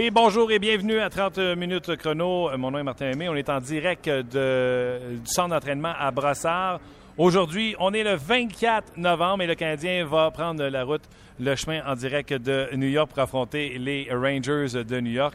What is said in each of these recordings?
Oui, bonjour et bienvenue à 30 minutes chrono. Mon nom est Martin Aimé. On est en direct du centre d'entraînement à Brassard. Aujourd'hui, on est le 24 novembre et le Canadien va prendre la route, le chemin en direct de New York pour affronter les Rangers de New York.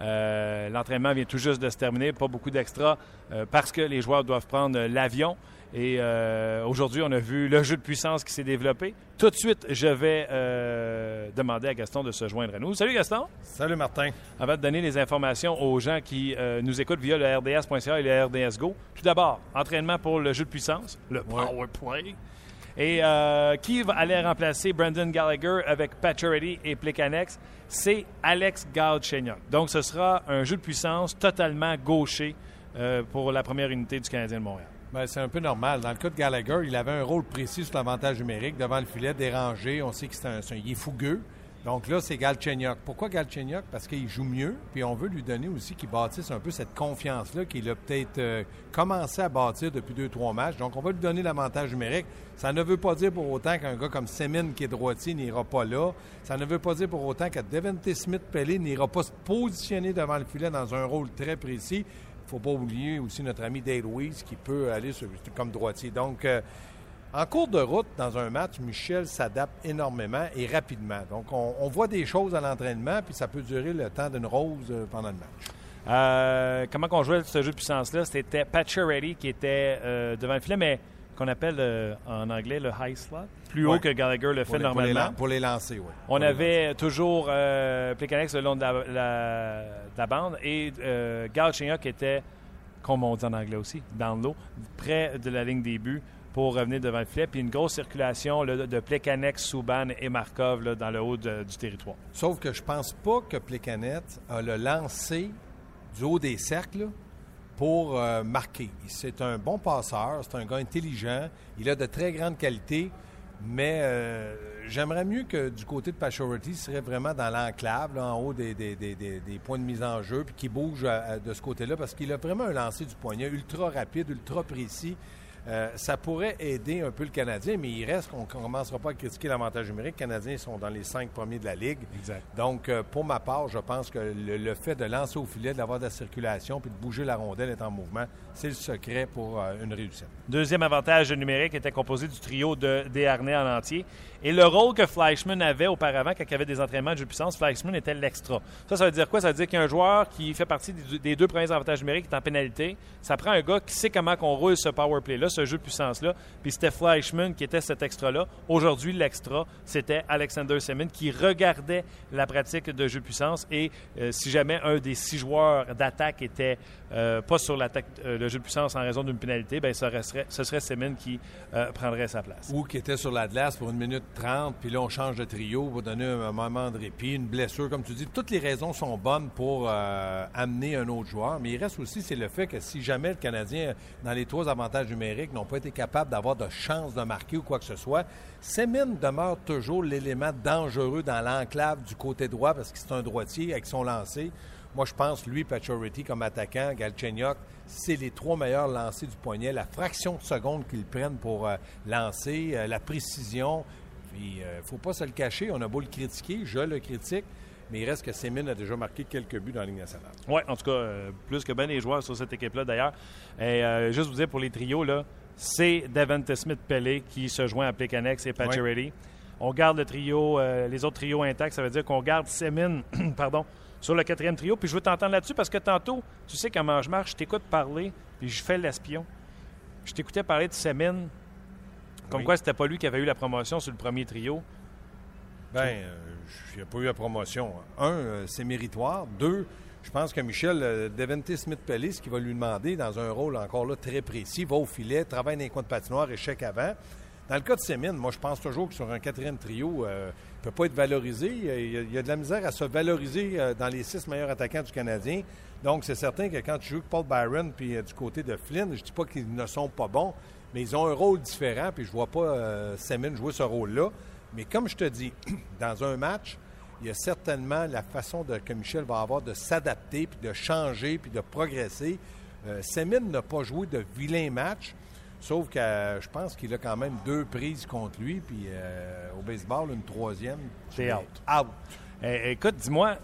Euh, L'entraînement vient tout juste de se terminer, pas beaucoup d'extra euh, parce que les joueurs doivent prendre l'avion. Et euh, aujourd'hui, on a vu le jeu de puissance qui s'est développé. Tout de suite, je vais euh, demander à Gaston de se joindre à nous. Salut Gaston. Salut Martin. Avant de donner les informations aux gens qui euh, nous écoutent via le RDS.ca et le RDS Go, tout d'abord, entraînement pour le jeu de puissance, le Power Play. Et qui va aller remplacer Brandon Gallagher avec Pacioretty et Plekanex? C'est Alex Galchenyuk. Donc, ce sera un jeu de puissance totalement gaucher pour la première unité du Canadien de Montréal. Ben, c'est un peu normal. Dans le cas de Gallagher, il avait un rôle précis sur l'avantage numérique devant le filet, dérangé. On sait qu'il est, est fougueux. Donc là, c'est Galchenyuk. Pourquoi Galchenyuk? Parce qu'il joue mieux, puis on veut lui donner aussi qu'il bâtisse un peu cette confiance-là qu'il a peut-être euh, commencé à bâtir depuis deux, trois matchs. Donc on va lui donner l'avantage numérique. Ça ne veut pas dire pour autant qu'un gars comme Semin, qui est droitier, n'ira pas là. Ça ne veut pas dire pour autant que Devante Smith-Pellet n'ira pas se positionner devant le filet dans un rôle très précis faut pas oublier aussi notre ami Dale Weiss qui peut aller comme droitier. Donc, euh, en cours de route, dans un match, Michel s'adapte énormément et rapidement. Donc, on, voit des choses à l'entraînement, puis ça peut durer le temps d'une rose euh, pendant le match. Euh, comment on jouait ce jeu de puissance-là? C'était Ready qui était devant le filet, mais qu'on appelle en anglais le high slot, plus haut que Gallagher le fait normalement. Pour les, lancer, oui. On avait toujours euh, le long de la, bande et euh, qui était, comme on dit en anglais aussi, dans l'eau, près de la ligne des buts pour revenir devant le filet. Puis une grosse circulation de Plekanex, Souban et Markov dans le haut du territoire. Sauf que je pense pas que Plekanet a le lancé du haut des cercles pour euh, marquer. C'est un bon passeur, c'est un gars intelligent, il a de très grandes qualités, mais euh, j'aimerais mieux que du côté de Pachority, il serait vraiment dans l'enclave, en haut des, points de mise en jeu, puis qu'il bouge euh, de ce côté-là, parce qu'il a vraiment un lancer du poignet ultra rapide, ultra précis. Euh, ça pourrait aider un peu le Canadien, mais il reste qu'on ne commencera pas à critiquer l'avantage numérique. Les Canadiens sont dans les cinq premiers de la Ligue. Exact. Donc, euh, pour ma part, je pense que le, fait de lancer au filet, d'avoir de la circulation puis de bouger la rondelle est en mouvement, c'est le secret pour euh, une réussite. Deuxième avantage numérique était composé du trio de Desharnais en entier. Et le rôle que Fleischmann avait auparavant, quand il y avait des entraînements de jeu de puissance, Fleischmann était l'extra. Ça, ça veut dire quoi? Ça veut dire qu'il y a un joueur qui fait partie des deux premiers avantages numériques est en pénalité. Ça prend un gars qui sait comment qu'on roule ce power play-là, ce jeu de puissance-là. Puis c'était Fleischmann qui était cet extra-là. Aujourd'hui, l'extra, c'était Alexander Semin qui regardait la pratique de jeu de puissance. Et euh, si jamais un des six joueurs d'attaque était euh, pas sur l'attaque, euh, le de puissance en raison d'une pénalité, ben, ce serait, ce serait Semin qui prendrait sa place. Ou qui était sur la glace pour une minute 30, puis là, on change de trio pour donner un moment de répit, une blessure, comme tu dis. Toutes les raisons sont bonnes pour euh, amener un autre joueur, mais il reste aussi, c'est le fait que si jamais le Canadien, dans les trois avantages numériques, n'ont pas été capables d'avoir de chance de marquer ou quoi que ce soit, Semin demeure toujours l'élément dangereux dans l'enclave du côté droit parce que c'est un droitier avec son lancer. Moi, je pense, lui, Pachority comme attaquant, Galchenyuk, c'est les trois meilleurs lancers du poignet. La fraction de seconde qu'ils prennent pour euh, lancer, euh, la précision, puis, il euh, ne faut pas se le cacher. On a beau le critiquer, je le critique, mais il reste que Semin a déjà marqué quelques buts dans la Ligue nationale. Oui, en tout cas, euh, plus que bien les joueurs sur cette équipe-là, d'ailleurs. Et euh, juste vous dire, pour les trios, là, c'est Devante Smith-Pellet qui se joint à Plekanex et Pacioretty. On garde le trio, les autres trios intacts. Ça veut dire qu'on garde Semin, pardon, sur le quatrième trio. Puis je veux t'entendre là-dessus parce que tantôt, tu sais comment je marche, je t'écoute parler, puis je fais l'espion. Je t'écoutais parler de Semin comme quoi, c'était pas lui qui avait eu la promotion sur le premier trio. Ben, euh, il n'a pas eu la promotion. Un, euh, c'est méritoire. Deux, je pense que Michel euh, Devente Smith-Pellis, qui va lui demander, dans un rôle encore là très précis, va au filet, travaille dans les coins de patinoire, échec avant. Dans le cas de Sémine, moi, je pense toujours que sur un quatrième trio, il ne peut pas être valorisé. Il y, a, de la misère à se valoriser dans les six meilleurs attaquants du Canadien. Donc, c'est certain que quand tu joues Paul Byron puis du côté de Flynn, je ne dis pas qu'ils ne sont pas bons, mais ils ont un rôle différent, puis je vois pas euh, jouer ce rôle-là. Mais comme je te dis, dans un match, il y a certainement la façon que Michel va avoir de s'adapter, puis de changer, puis de progresser. Euh, n'a pas joué de vilain match, sauf que euh, je pense qu'il a quand même deux prises contre lui, puis euh, au baseball, une troisième. C'est out. Out. Eh, écoute, dis-moi,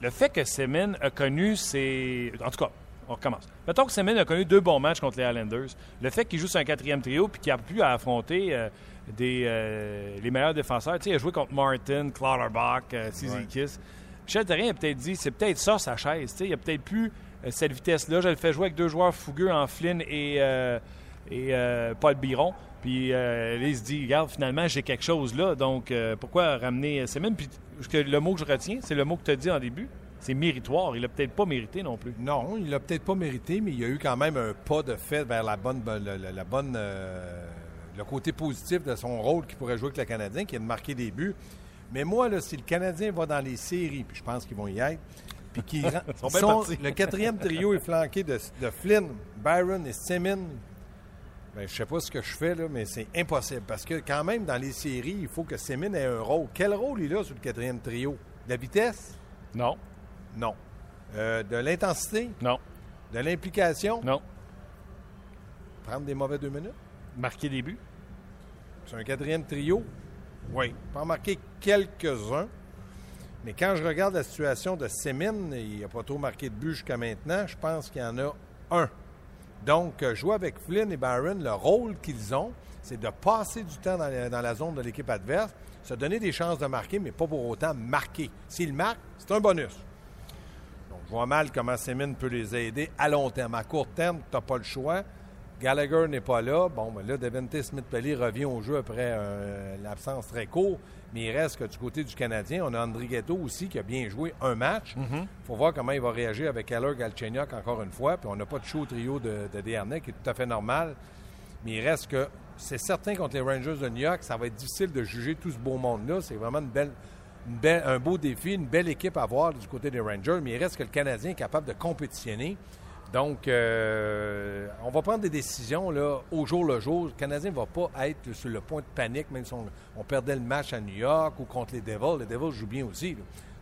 le fait que Semin a connu ses. En tout cas, on recommence. Mettons que Semin a connu deux bons matchs contre les Islanders. Le fait qu'il joue sur un quatrième trio puis qu'il a pu affronter euh, des, euh, les meilleurs défenseurs. Tu sais, il a joué contre Martin, Clutterbuck, euh, Kiss. Michel Terrien a peut-être dit c'est peut-être ça sa chaise. Tu sais, il a peut-être plus euh, cette vitesse-là. Je le fais jouer avec deux joueurs fougueux en Flynn et, et Paul Biron. Puis là, il se dit, regarde, finalement, j'ai quelque chose là. Donc, pourquoi ramener Semin? Puis le mot que je retiens, c'est le mot que tu as dit en début c'est méritoire. Il l'a peut-être pas mérité non plus. Non, il l'a peut-être pas mérité, mais il y a eu quand même un pas de fait vers la bonne, la, bonne, euh, le côté positif de son rôle qui pourrait jouer avec le Canadien, qui est de marquer des buts. Mais moi, là, si le Canadien va dans les séries, puis je pense qu'ils vont y être, puis qu'ils le quatrième trio est flanqué de, Flynn, Byron et Simmons, ben, je sais pas ce que je fais, là, mais c'est impossible. Parce que quand même, dans les séries, il faut que Simmons ait un rôle. Quel rôle il a sur le quatrième trio? La vitesse? Non. Non. Euh, de l'intensité? Non. De l'implication? Non. Prendre des mauvais deux minutes? Marquer des buts? C'est un quatrième trio? Oui. Pas en marquer quelques-uns. Mais quand je regarde la situation de Semin, il n'a pas trop marqué de but jusqu'à maintenant. Je pense qu'il y en a un. Donc, euh, jouer avec Flynn et Byron, le rôle qu'ils ont, c'est de passer du temps dans la, dans la zone de l'équipe adverse, se donner des chances de marquer, mais pas pour autant marquer. S'ils marquent, c'est un bonus. Je vois mal comment Semin peut les aider à long terme. À court terme, tu n'as pas le choix. Gallagher n'est pas là. Bon, ben là, Devante Smith-Pelly revient au jeu après euh, l'absence très courte. Mais il reste que du côté du Canadien, on a André Ghetto aussi qui a bien joué un match. Il mm-hmm. faut voir comment il va réagir avec Keller Galchenyuk encore une fois. Puis on n'a pas de show trio de, de qui est tout à fait normal. Mais il reste que c'est certain contre les Rangers de New York, ça va être difficile de juger tout ce beau monde-là. C'est vraiment une belle, un beau défi, une belle équipe à voir du côté des Rangers, mais il reste que le Canadien est capable de compétitionner. Donc, euh, on va prendre des décisions au jour le jour. Le Canadien ne va pas être sur le point de panique, même si on, perdait le match à New York ou contre les Devils. Les Devils jouent bien aussi.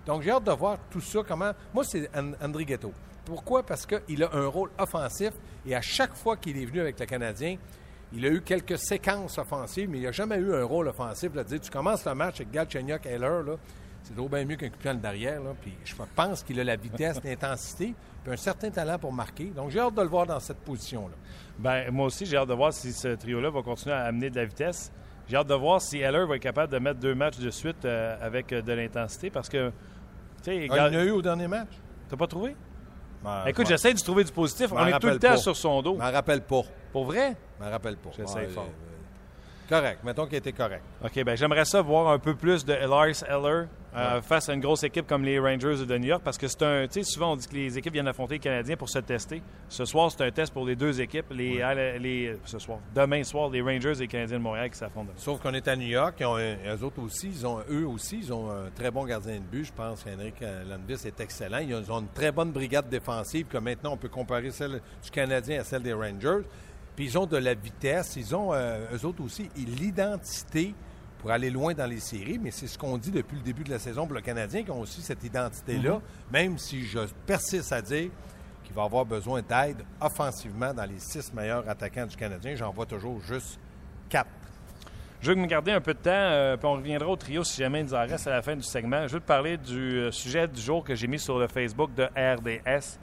Donc, j'ai hâte de voir tout ça. Comment Moi, c'est André Ghetto. Pourquoi? Parce qu'il a un rôle offensif et à chaque fois qu'il est venu avec le Canadien, il a eu quelques séquences offensives, mais il n'a jamais eu un rôle offensif. Là, tu commences le match avec Galchenyuk, Heller, c'est trop bien mieux qu'un coup de derrière. Là, puis je pense qu'il a la vitesse, l'intensité, puis un certain talent pour marquer. Donc j'ai hâte de le voir dans cette position-là. Ben moi aussi, j'ai hâte de voir si ce trio-là va continuer à amener de la vitesse. J'ai hâte de voir si Heller va être capable de mettre deux matchs de suite euh, avec euh, de l'intensité parce que. Ah, il y en a eu au dernier match. T'as pas trouvé? Ben, Écoute, j'essaie de trouver du positif. On est tout le temps sur son dos. Je m'en rappelle pas. Pour vrai? Je m'en rappelle pas. J'essaie fort. Correct. Mettons qu'il était correct. OK. Ben j'aimerais ça voir un peu plus de Lars Eller euh, face à une grosse équipe comme les Rangers de New York parce que c'est un. Tu sais, souvent on dit que les équipes viennent affronter les Canadiens pour se tester. Ce soir, c'est un test pour les deux équipes. Les, les, ce soir. Demain soir, les Rangers et les Canadiens de Montréal qui s'affrontent. Sauf qu'on est à New York. Ils ont, eux autres aussi, ils ont, eux aussi, ils ont un très bon gardien de but. Je pense qu'Henrik Landvis est excellent. Ils ont une très bonne brigade défensive que maintenant on peut comparer celle du Canadien à celle des Rangers. Puis ils ont de la vitesse. Ils ont, euh, eux autres aussi, l'identité pour aller loin dans les séries, mais c'est ce qu'on dit depuis le début de la saison pour le Canadien, qui ont aussi cette identité-là, mhm. même si je persiste à dire qu'il va avoir besoin d'aide offensivement dans les six meilleurs attaquants du Canadien. J'en vois toujours juste quatre. Je veux me garder un peu de temps, euh, puis on reviendra au trio si jamais il nous en reste à la fin du segment. Je veux te parler du euh, sujet du jour que j'ai mis sur le Facebook de RDS.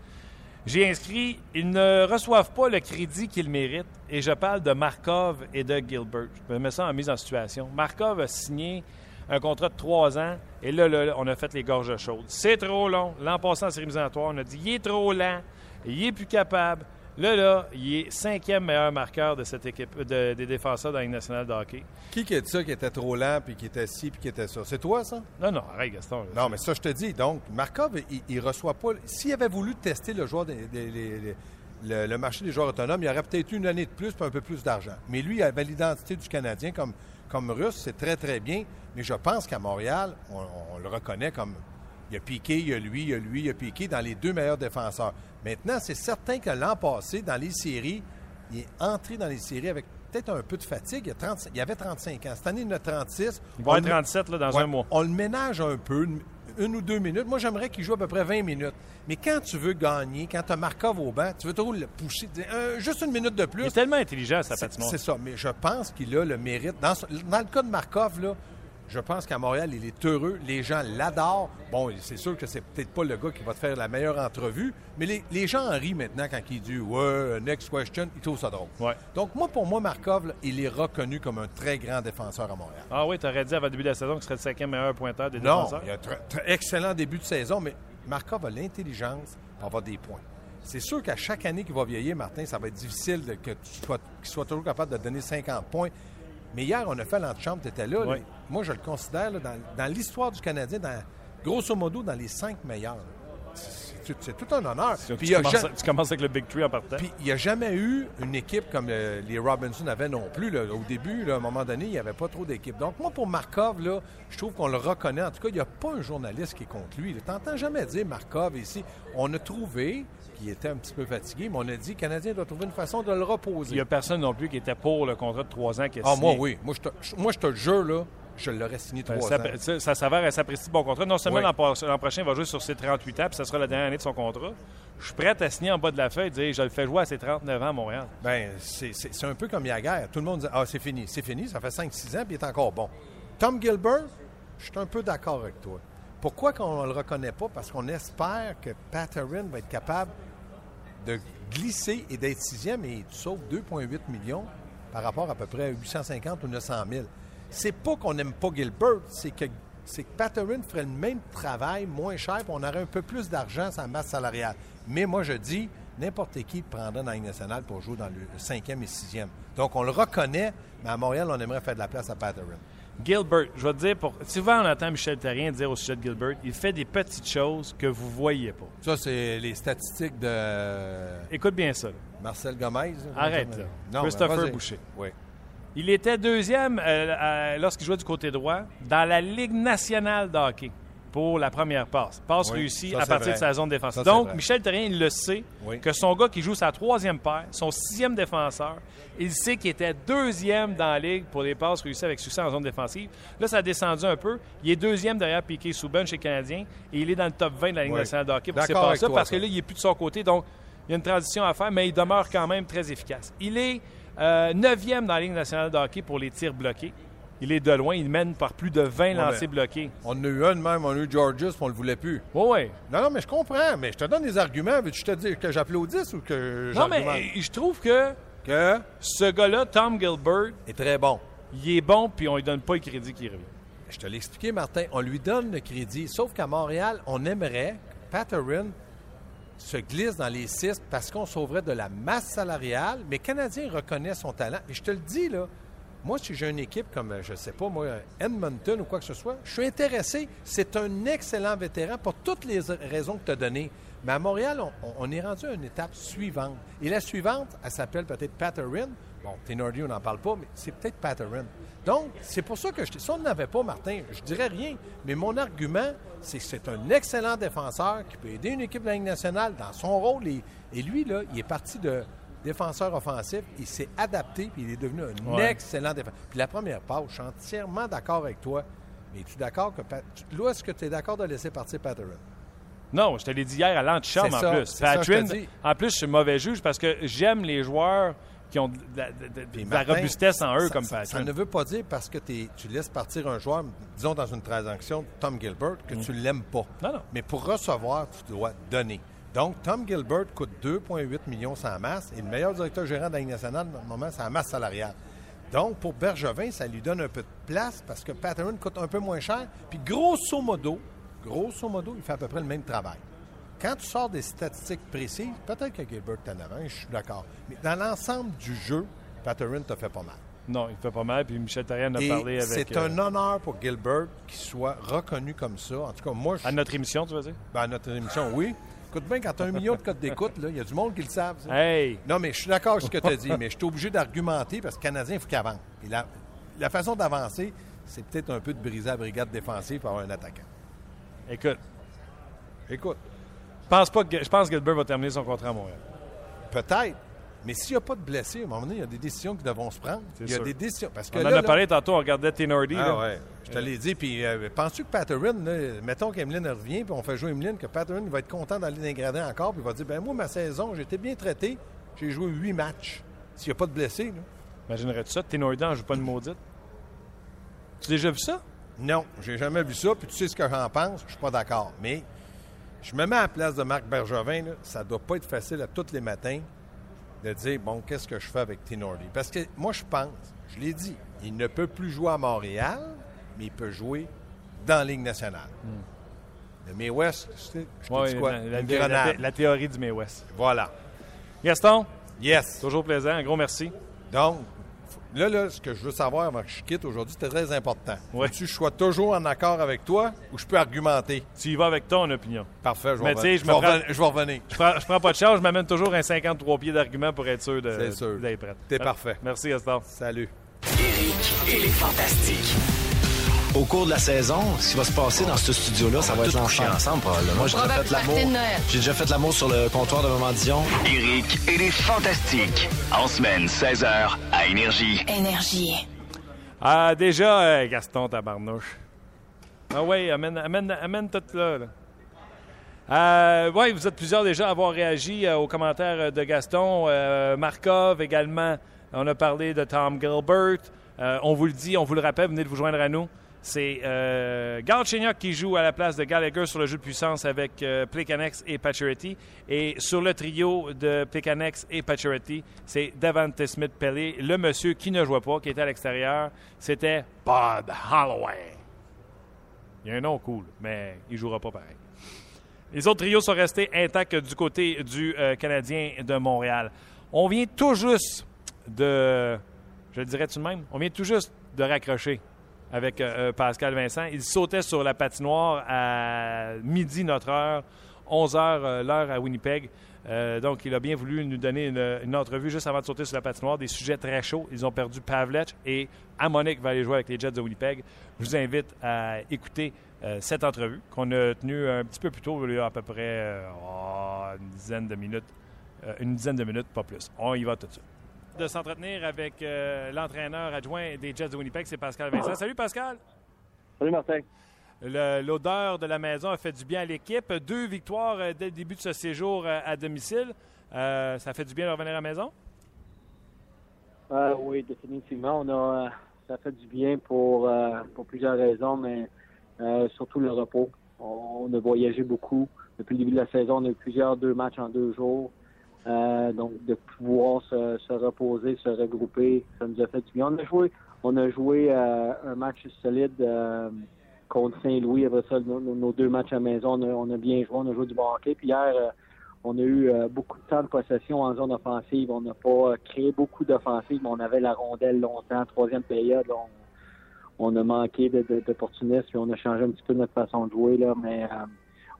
J'ai inscrit Ils ne reçoivent pas le crédit qu'ils méritent. Et je parle de Markov et de Gilbert. Je me mets ça en mise en situation. Markov a signé un contrat de trois ans. Et là, là, on a fait les gorges chaudes. C'est trop long. L'an passé en série on a dit il est trop lent. Il est plus capable. Là, là, il est cinquième meilleur marqueur de cette équipe, des défenseurs dans la nationale de hockey. Qui qui a dit ça, qui était trop lent, puis qui était ci, puis qui était ça? C'est toi, ça? Non, non, arrête, Gaston. non, mais ça, je te dis. Donc, Markov, il, reçoit pas... S'il avait voulu tester le joueur le, marché des joueurs autonomes, il aurait peut-être eu une année de plus, puis un peu plus d'argent. Mais lui, il avait l'identité du Canadien comme, comme russe, c'est très, très bien. Mais je pense qu'à Montréal, on, le reconnaît comme il a piqué, il y a lui, il y a lui, il a piqué dans les deux meilleurs défenseurs. Maintenant, c'est certain que l'an passé, dans les séries, il est entré dans les séries avec peut-être un peu de fatigue. Il, y avait 35 ans. Cette année, il en a 36. Il va être 37 là, dans un mois. On le ménage un peu, une, ou deux minutes. Moi, j'aimerais qu'il joue à peu près 20 minutes. Mais quand tu veux gagner, quand tu as Markov au banc, tu veux toujours le pousser. juste une minute de plus. Il est tellement intelligent, sa patinoire. C'est ça. Mais je pense qu'il a le mérite. Dans, dans le cas de Markov, là, Je pense qu'à Montréal, il est heureux. Les gens l'adorent. Bon, c'est sûr que c'est peut-être pas le gars qui va te faire la meilleure entrevue, mais les, les gens en rient maintenant quand il dit Ouais, next question. Ils trouvent ça drôle. Ouais. Donc, moi, pour moi, Markov, là, il est reconnu comme un très grand défenseur à Montréal. Ah oui, tu aurais dit avant le début de la saison qu'il serait le cinquième meilleur pointeur des Non, défenseurs? il a un excellent début de saison, mais Markov a l'intelligence pour avoir des points. C'est sûr qu'à chaque année qu'il va vieillir, Martin, ça va être difficile de- que tu sois, qu'il soit toujours capable de donner 50 points. Mais hier, on a fait l'antichambre, tu étais là. là. Oui. Moi, je le considère là, dans, dans l'histoire du Canadien, dans, grosso modo, dans les cinq meilleurs. C'est tout un honneur. Tu, Puis il y a commences, ja- tu commences avec le Big Tree en partant. puis il n'y a jamais eu une équipe comme euh, les Robinson avaient non plus. là. Au début, là, à un moment donné, il n'y avait pas trop d'équipes. Donc moi, pour Markov, là, je trouve qu'on le reconnaît. En tout cas, il n'y a pas un journaliste qui est contre lui. Tu n'entends jamais dire Markov ici. On a trouvé qu'il était un petit peu fatigué, mais on a dit que le Canadien doit trouver une façon de le reposer. Il n'y a personne non plus qui était pour le contrat de trois ans qui a Ah, moi, oui. Moi, je te, moi, je te le jure, là, je l'aurais signé Ben, trois ça, ans. ça, ça s'avère, elle s'apprécie de bon contrat. Non seulement Oui. l'an pro- l'an prochain, il va jouer sur ses 38 ans, puis ça sera la dernière année de son contrat. Je suis prêt à signer en bas de la feuille et dire je le fais jouer à ses 39 ans à Montréal. Ben, c'est un peu comme Yaguerre. Tout le monde dit Ah, c'est fini, c'est fini, ça fait 5-6 ans, puis il est encore bon. Tom Gilbert, je suis un peu d'accord avec toi. Pourquoi qu'on ne le reconnaît pas? Parce qu'on espère que Patterin va être capable de glisser et d'être sixième et tu sauves 2,8 millions par rapport à peu près à 850 ou 900 000. C'est pas qu'on n'aime pas Gilbert, c'est que, c'est que Patterin ferait le même travail, moins cher, puis on aurait un peu plus d'argent sur la masse salariale. Mais moi, je dis, n'importe qui prendrait dans la Ligue nationale pour jouer dans le cinquième et sixième. Donc, on le reconnaît, mais à Montréal, on aimerait faire de la place à Patterin. Gilbert, je vais te dire, pour... souvent on entend Michel Terrien dire au sujet de Gilbert, il fait des petites choses que vous voyez pas. Ça, c'est les statistiques de Écoute bien ça. là. Marcel Gomez. Arrête, là. Non, Christopher. Boucher. Oui. Il était deuxième euh, à- lorsqu'il jouait du côté droit dans la Ligue nationale de hockey pour la première passe. Passe Oui, réussie ça, à partir vrai. de sa zone défensive. Ça, Donc, vrai. Michel Terrien, il le sait Oui. que son gars qui joue sa troisième paire, son sixième défenseur, il sait qu'il était deuxième dans la Ligue pour les passes réussies avec succès en zone défensive. Là, ça a descendu un peu. Il est deuxième derrière Piquet Souban chez les Canadiens et il est dans le top 20 de la Ligue Oui. nationale de hockey pour ces passes-là parce que là, il n'est plus de son côté. Donc, il y a une transition à faire, mais il demeure quand même très efficace. Il est euh, neuvième dans la Ligue nationale de hockey pour les tirs bloqués. Il est de loin, il mène par plus de 20 lancers bloqués. On en a eu un de même, on a eu Georges, on le voulait plus. Oui, oui. Non, non, mais je comprends, mais je te donne des arguments. Veux-tu te dise que j'applaudisse ou que Non, mais euh, je trouve que Que? ce gars-là, Tom Gilbert, est très bon. il est bon, puis on lui donne pas le crédit qu'il revient. Je te l'ai expliqué, Martin. On lui donne le crédit. Sauf qu'à Montréal, on aimerait que Patterin se glisse dans les six parce qu'on sauverait de la masse salariale. Mais Canadien reconnaît son talent. Et je te le dis, là, moi, si j'ai une équipe comme, je sais pas, moi, Edmonton ou quoi que ce soit, je suis intéressé. C'est un excellent vétéran pour toutes les raisons que tu as données. Mais à Montréal, on, on est rendu à une étape suivante. Et la suivante, elle s'appelle peut-être Patterin. Bon, Tenordi, on n'en parle pas, mais c'est peut-être Patterin. Donc, c'est pour ça que je, si on n'avait pas, Martin, je dirais rien. Mais mon argument, c'est que c'est un excellent défenseur qui peut aider une équipe de la Ligue nationale dans son rôle. Et, et lui, là, il est parti de défenseur offensif. Il s'est adapté, puis il est devenu un Ouais. excellent défenseur. Puis la première passe, je suis entièrement d'accord avec toi. Mais es-tu d'accord que... Pat- Là, est-ce que tu es d'accord de laisser partir Patterin? Non, je te l'ai dit hier à l'antichambre en plus. ça Patrin, en plus, je suis mauvais juge parce que j'aime les joueurs qui ont de la, de- de- robustesse en eux ça- comme ça, ça ne veut pas dire parce que tu laisses partir un joueur, disons dans une transaction, Tom Gilbert, que tu ne l'aimes pas. Non, non. Mais pour recevoir, tu dois donner. Donc, Tom Gilbert coûte 2,8 millions sans masse et le meilleur directeur gérant de la Ligue nationale, normalement, c'est la masse salariale. Donc, pour Bergevin, ça lui donne un peu de place parce que Patterson coûte un peu moins cher. Puis, grosso modo, grosso modo, il fait à peu près le même travail. Quand tu sors des statistiques précises, peut-être que Gilbert est en avant, je suis d'accord. Mais dans l'ensemble du jeu, Patterson te fait pas mal. Non, il fait pas mal. Puis Michel Terrien a Et parlé avec. c'est euh, un honneur pour Gilbert qu'il soit reconnu comme ça. En tout cas, moi, je À notre émission, tu veux dire? ben, à notre émission, oui. Écoute bien, quand tu as un million de codes d'écoute, il y a du monde qui le savent. ça. Hey! Non, mais je suis d'accord avec ce que tu as dit, mais je suis obligé d'argumenter parce que le Canadien, il faut qu'il avance. Et la, la façon d'avancer, c'est peut-être un peu de briser la brigade défensive avoir un attaquant. Écoute, Écoute, pense, pas que, je pense que Gilbert va terminer son contrat à Montréal. peut-être, mais s'il n'y a pas de blessés, à un moment donné, il y a des décisions qui devront se prendre. Il y a sûr. des décisions. Parce que On en là, a là- parlé tantôt, on regardait Tenordi. Ah ouais, je te l'ai dit. Puis euh, penses-tu que Patterin, là, mettons qu'Emeline revient, puis on fait jouer Emeline, que Patterin il va être content d'aller gradins encore, puis il va dire ben moi, ma saison, j'ai été bien traité, j'ai joué huit matchs. S'il n'y a pas de blessés. Imaginerais-tu ça? Tenordi n'en joue pas une maudite. Tu as déjà vu ça? Non, j'ai jamais vu ça. Puis tu sais ce que j'en pense, je suis pas d'accord. Mais je me mets à la place de Marc Bergevin. Là. Ça doit pas être facile à tous les matins de dire bon, qu'est-ce que je fais avec Tinordi? Parce que moi, je pense, je l'ai dit, il ne peut plus jouer à Montréal, mais il peut jouer dans la Ligue nationale. Le May West, je te Ouais, quoi? la, Une la- grenade. la- la théorie du May West. Voilà. Gaston, Yes. toujours plaisant. Un gros merci. Donc, là, là, ce que je veux savoir avant que je quitte aujourd'hui, c'est très important. Ouais. Veux-tu que je sois toujours en accord avec toi ou je peux argumenter? Tu y vas avec ton opinion. Parfait, je vais, tu revenir. je vais prends- revenir- je vais revenir. Je prends, je prends pas de charge, je m'amène toujours un 53 pieds d'argument pour être sûr de- C'est sûr. d'être prêt. T'es parfait. Merci, Gaston. Salut. Éric et les Fantastiques. Au cours de la saison, ce qui va se passer dans ce studio-là, ça va être l'enfer ensemble probablement. Moi, j'ai déjà fait l'amour. J'ai déjà fait l'amour sur le comptoir de Maman Dion. Éric et les Fantastiques. En semaine, 16h, à Énergie. Énergie. Ah, déjà, euh, Gaston, tabarnouche. Ah oui, amène, amène, amène tout là. là. Euh, oui, vous êtes plusieurs déjà à avoir réagi euh, aux commentaires de Gaston. Euh, Markov également. On a parlé de Tom Gilbert. Euh, on vous le dit, on vous le rappelle, venez de vous joindre à nous. C'est euh, Galchenyuk qui joue à la place de Gallagher sur le jeu de puissance avec euh, et Pacioretty. Et sur le trio de Plekanec et Pacioretty, c'est Davante Smith-Pelly, le monsieur qui ne jouait pas, qui était à l'extérieur. C'était Bob Holloway. Il y a un nom cool, mais il ne jouera pas pareil. Les autres trios sont restés intacts du côté du euh, Canadien de Montréal. On vient tout juste de. Je dirais tout de même? On vient tout juste de raccrocher avec euh, euh, Pascal Vincent. Il sautait sur la patinoire à midi notre heure, 11 heures euh, l'heure à Winnipeg. Donc, il a bien voulu nous donner une, entrevue juste avant de sauter sur la patinoire. Des sujets très chauds. Ils ont perdu Pavlech et Amonic va aller jouer avec les Jets de Winnipeg. Je vous invite à écouter cette entrevue qu'on a tenue un petit peu plus tôt, il y a à peu près oh, une dizaine de minutes. Une dizaine de minutes, pas plus. On y va tout de suite. De s'entretenir avec euh, l'entraîneur adjoint des Jets de Winnipeg, c'est Pascal Vincent. Salut Pascal! Salut Martin. L'odeur de la maison a fait du bien à l'équipe. Deux victoires euh, dès le début de ce séjour euh, à domicile. Euh, ça fait du bien de revenir à la maison? Euh, oui, définitivement. On a, ça fait du bien pour, pour plusieurs raisons, mais surtout le repos. On, on a voyagé beaucoup. Depuis le début de la saison, on a eu plusieurs deux matchs en deux jours. Euh, donc, de pouvoir se, se reposer, se regrouper, ça nous a fait du bien. On a joué, on a joué euh, un match solide euh, contre Saint-Louis. Après ça, nos, deux matchs à maison, on a, on a bien joué. On a joué du bon hockey. Puis hier, euh, on a eu euh, beaucoup de temps de possession en zone offensive. On n'a pas créé beaucoup d'offensives, mais on avait la rondelle longtemps. Troisième période, on, on a manqué d'opportunisme, puis on a changé un petit peu notre façon de jouer. Là, mais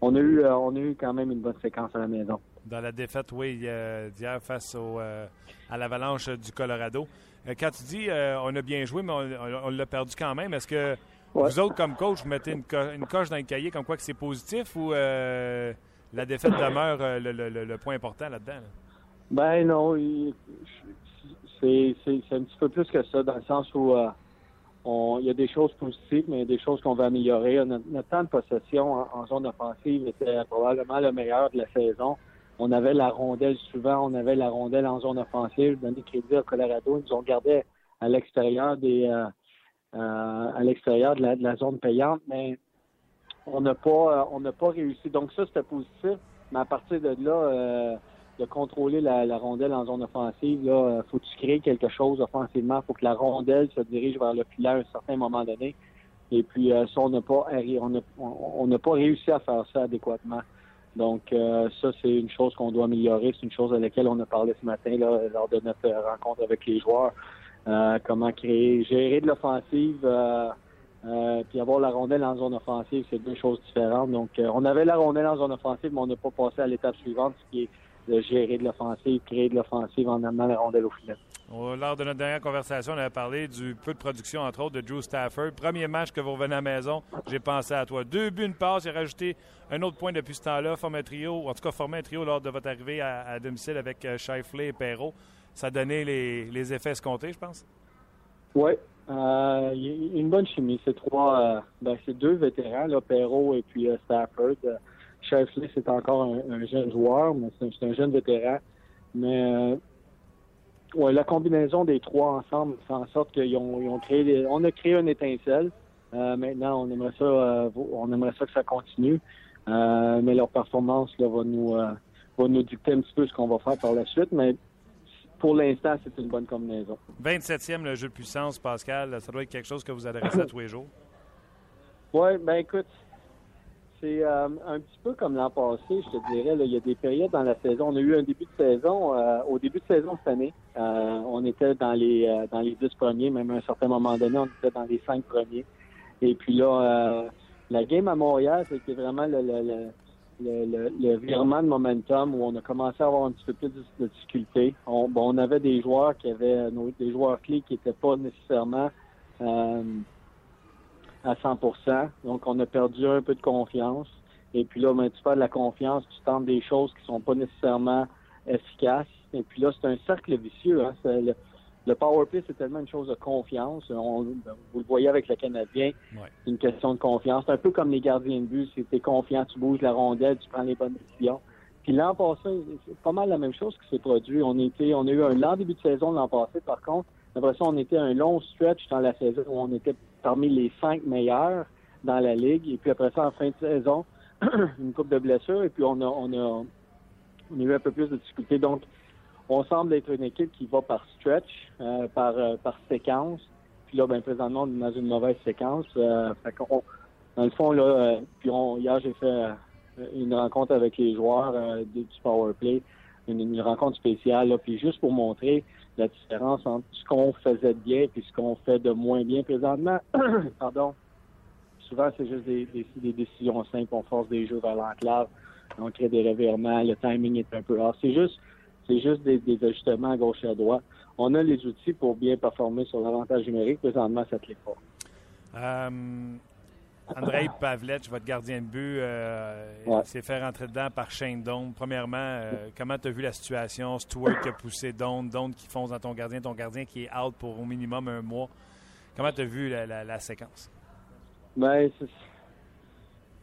on, a eu, on a eu quand même une bonne séquence à la maison. Dans la défaite, oui, euh, d'hier face au, euh, à l'Avalanche du Colorado. Euh, quand tu dis on a bien joué, mais on, on- on l'a perdu quand même, est-ce que Ouais. vous autres, comme coach, vous mettez une, co- une coche dans le cahier comme quoi que c'est positif ou la défaite demeure le, le- point important là-dedans? là? Ben non, c'est un petit peu plus que ça, dans le sens où on- il y a des choses positives, mais il y a des choses qu'on va améliorer. Notre, notre temps de possession en, en zone offensive était probablement le meilleur de la saison. On avait la rondelle souvent, on avait la rondelle en zone offensive. Donnais crédit à Colorado, ils nous ont gardé à l'extérieur des euh, euh, à l'extérieur de la, zone payante, mais on n'a pas euh, on n'a pas réussi. Donc ça, c'était positif. Mais à partir de là, euh, de contrôler la, rondelle en zone offensive, là, faut que tu crées quelque chose offensivement. faut que la rondelle se dirige vers le filet à un certain moment donné. Et puis ça, on n'a pas on n'a pas réussi à faire ça adéquatement. Donc euh, ça, c'est une chose qu'on doit améliorer. C'est une chose à laquelle on a parlé ce matin lors de notre euh, rencontre avec les joueurs. Euh, comment créer, gérer de l'offensive, puis avoir la rondelle en zone offensive, c'est deux choses différentes. Donc, on avait la rondelle en zone offensive, mais on n'a pas passé à l'étape suivante, ce qui est de gérer de l'offensive, créer de l'offensive en amenant la rondelle au filet. Lors de notre dernière conversation, on avait parlé du peu de production, entre autres, de Drew Stafford. Premier match que vous revenez à la maison, j'ai pensé à toi. Deux buts, une passe, a rajouté un autre point depuis ce temps-là, formé un trio, en tout cas formé un trio lors de votre arrivée à, domicile avec euh, Shifley et Perrault. Ça a donné les, les effets escomptés, je pense. Oui, euh, une bonne chimie. C'est trois, euh, ben, deux vétérans, là, Perrault et puis Stafford. Shifley, c'est encore un, un jeune joueur, mais c'est un, jeune vétéran. Mais ouais, la combinaison des trois ensemble fait en sorte qu'ils ont, ils ont créé, des- on a créé une étincelle. Euh, maintenant, on aimerait ça, euh, on aimerait ça que ça continue. Euh, mais leur performance là, va nous va nous dicter un petit peu ce qu'on va faire par la suite. Mais pour l'instant, c'est une bonne combinaison. 27e, le jeu de puissance, Pascal, ça doit être quelque chose que vous adressez à tous les jours. Oui, ben écoute, c'est euh, un petit peu comme l'an passé, je te dirais. il y a des périodes dans la saison. On a eu un début de saison. Euh, au début de saison cette année, euh, on était dans les dans les dix premiers, même à un certain moment donné, on était dans les cinq premiers. Et puis là, la game à Montréal, c'était vraiment le, le, le, virement de momentum où on a commencé à avoir un petit peu plus de, difficultés. On avait des joueurs qui avaient des joueurs clés qui n'étaient pas nécessairement à 100 Donc, on a perdu un peu de confiance. Et puis là, ben, tu perds de la confiance, tu tentes des choses qui sont pas nécessairement efficaces. Et puis là, c'est un cercle vicieux. Hein. Le, le power play, c'est tellement une chose de confiance. On, ben, vous le voyez avec le Canadien, c'est une question de confiance. C'est un peu comme les gardiens de but. Si tu es confiant, tu bouges la rondelle, tu prends les bonnes décisions. Puis l'an passé, c'est pas mal la même chose qui s'est produit. On était, on a eu un lent début de saison l'an passé, par contre. Après ça, on était un long stretch dans la saison où on était parmi les cinq meilleurs dans la ligue. Et puis après ça, en fin de saison, une coupe de blessures. Et puis on a, on a, eu un peu plus de difficultés. Donc, on semble être une équipe qui va par stretch, euh, par, euh, par séquence. Puis là, ben, présentement, on est dans une mauvaise séquence. Euh, fait dans le fond, là, puis on, hier, j'ai fait une rencontre avec les joueurs du Power Une, rencontre spéciale, puis juste pour montrer la différence entre ce qu'on faisait de bien et ce qu'on fait de moins bien présentement. Pardon. Souvent, c'est juste des, décisions simples. On force des jeux vers l'enclave, on crée des revirements, le timing est un peu rare. C'est juste, c'est juste des, ajustements à gauche et à droite. On a les outils pour bien performer sur l'avantage numérique. Présentement, ça ne l'est pas. Euh, Andrei Pavlech, votre gardien de but, euh, s'est fait rentrer dedans par Shane Doan. Premièrement, euh, comment tu as vu la situation? Stewart qui a poussé Doan, Doan qui fonce dans ton gardien, ton gardien qui est out pour au minimum un mois. Comment tu as vu la, séquence? Ben,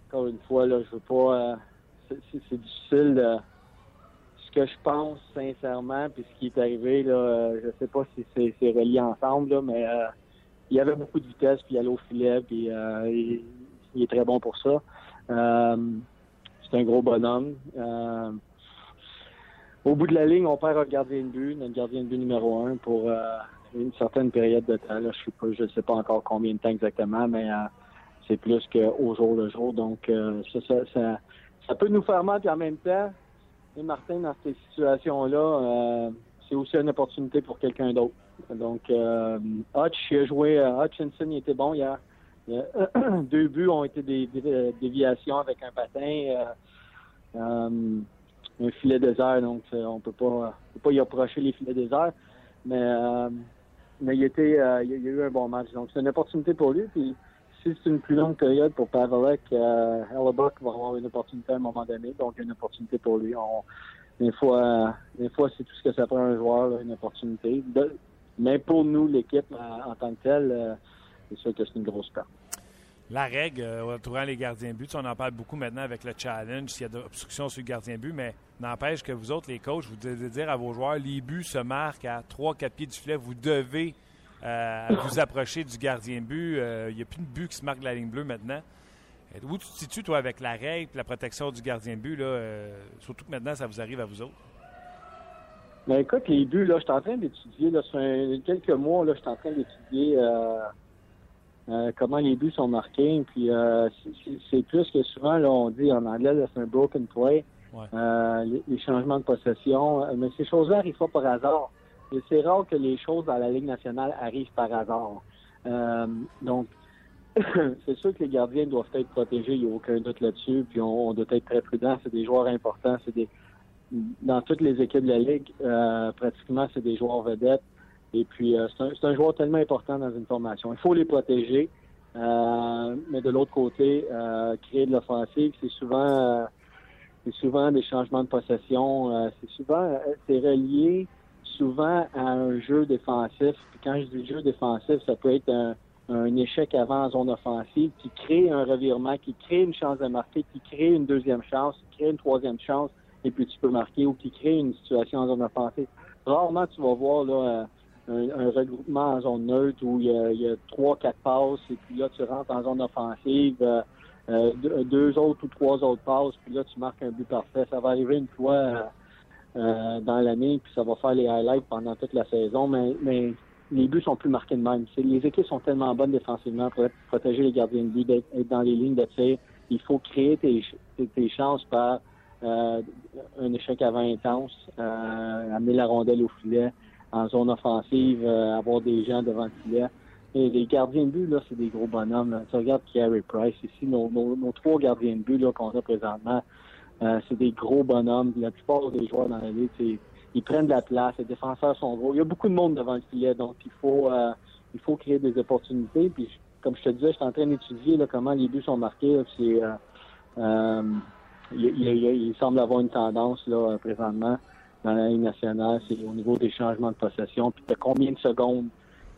encore une fois, là, je veux pas. Euh, c'est difficile de. Ce que je pense sincèrement, puis ce qui est arrivé, là, je sais pas si c'est relié ensemble, mais il y avait beaucoup de vitesse, puis il allait au filet, puis il est très bon pour ça. Euh, c'est un gros bonhomme. Euh, au bout de la ligne, on perd un gardien de but, notre gardien de but numéro un pour euh, une certaine période de temps. je ne sais pas encore combien de temps exactement, mais c'est plus qu'au jour le jour. Donc, ça, ça, peut nous faire mal, puis en même temps, et Martin, dans ces situations-là, c'est aussi une opportunité pour quelqu'un d'autre. Donc, Hutch, il a joué, Hutchinson, il était bon hier. deux buts ont été des, déviations avec un patin, euh, euh, un filet désert, donc euh, on peut pas, peut pas y approcher les filets déserts. Mais, mais il, était, il a eu un bon match. Donc c'est une opportunité pour lui. Puis si c'est une plus longue période pour Pavelek, euh, Hellebuck va avoir une opportunité à un moment donné. Donc une opportunité pour lui. On, des fois, des fois c'est tout ce que ça prend un joueur, une opportunité. mais pour nous, l'équipe en tant que telle, c'est sûr que c'est une grosse perte. La règle, euh, entourant les gardiens but, on en parle beaucoup maintenant avec le challenge, s'il y a de l'obstruction sur le gardien but, mais n'empêche que vous autres, les coachs, vous devez dire à vos joueurs, les buts se marquent à 3-4 pieds du filet, vous devez euh, vous approcher du gardien but. Euh, il n'y a plus de but qui se marque de la ligne bleue maintenant. où tu te situes, toi, avec la règle et la protection du gardien but, là, surtout que maintenant, ça vous arrive à vous autres? Ben, écoute, les buts, là, je suis en train d'étudier, là, sur quelques mois, là, je suis en train d'étudier euh, comment les buts sont marqués. Puis euh, c'est plus que souvent, là, on dit en anglais, c'est un broken play. Euh, les, changements de possession. Mais ces choses-là n'arrivent pas par hasard. C'est rare que les choses dans la Ligue nationale arrivent par hasard. donc, c'est sûr que les gardiens doivent être protégés, il n'y a aucun doute là-dessus. Puis on, doit être très prudent. C'est des joueurs importants. C'est des dans toutes les équipes de la Ligue, pratiquement, c'est des joueurs vedettes. Et puis, euh, c'est un, joueur tellement important dans une formation. Il faut les protéger. Euh, mais de l'autre côté, euh, créer de l'offensive, c'est souvent souvent des changements de possession. c'est souvent c'est relié souvent à un jeu défensif. Puis quand je dis jeu défensif, ça peut être un, un échec avant en zone offensive qui crée un revirement, qui crée une chance de marquer, qui crée une deuxième chance, qui crée une troisième chance, et puis tu peux marquer, ou qui crée une situation en zone offensive. Rarement tu vas voir là un, regroupement en zone neutre où il y a, trois, quatre passes et puis là, tu rentres en zone offensive, euh, euh, deux, autres ou trois autres passes, puis là, tu marques un but parfait. Ça va arriver une fois euh, dans l'année, puis ça va faire les highlights pendant toute la saison, mais, mais les buts sont plus marqués de même. Les équipes sont tellement bonnes défensivement pour protéger les gardiens de but, d'être dans les lignes de tir. Il faut créer tes, tes chances par un échec avant intense, amener la rondelle au filet, en zone offensive, euh, avoir des gens devant le filet. Et les gardiens de but, là, c'est des gros bonhommes. Tu regardes Carey Price ici, nos, trois gardiens de but là, qu'on a présentement, euh, c'est des gros bonhommes. La plupart des joueurs dans la ligue, ils prennent de la place, les défenseurs sont gros. Il y a beaucoup de monde devant le filet, donc il faut euh, il faut créer des opportunités. Puis comme je te disais, je suis en train d'étudier comment les buts sont marqués. C'est il, il, semble avoir une tendance là présentement dans la Ligue nationale, c'est au niveau des changements de possession. Puis de combien de secondes,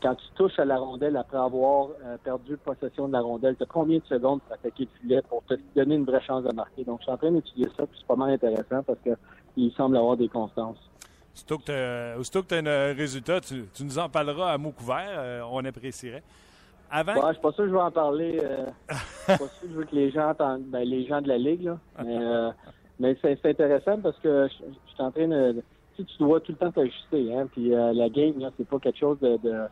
quand tu touches à la rondelle après avoir euh, perdu possession de la rondelle, tu as combien de secondes pour attaquer le filet pour te donner une vraie chance de marquer? Donc, je suis en train d'étudier ça, puis c'est pas mal intéressant parce qu'il semble avoir des constances. Aussitôt que tu as un résultat, tu, nous en parleras à mots couverts. Euh, on apprécierait. Avant... je suis pas sûr que je vais en parler. Euh, je suis pas sûr que je veux que les gens entendent, ben, les gens de la Ligue, là. Mais, mais c'est intéressant parce que je, suis en train de. Tu, tu dois tout le temps t'ajuster, hein. Puis euh, la game, c'est pas quelque chose de, de,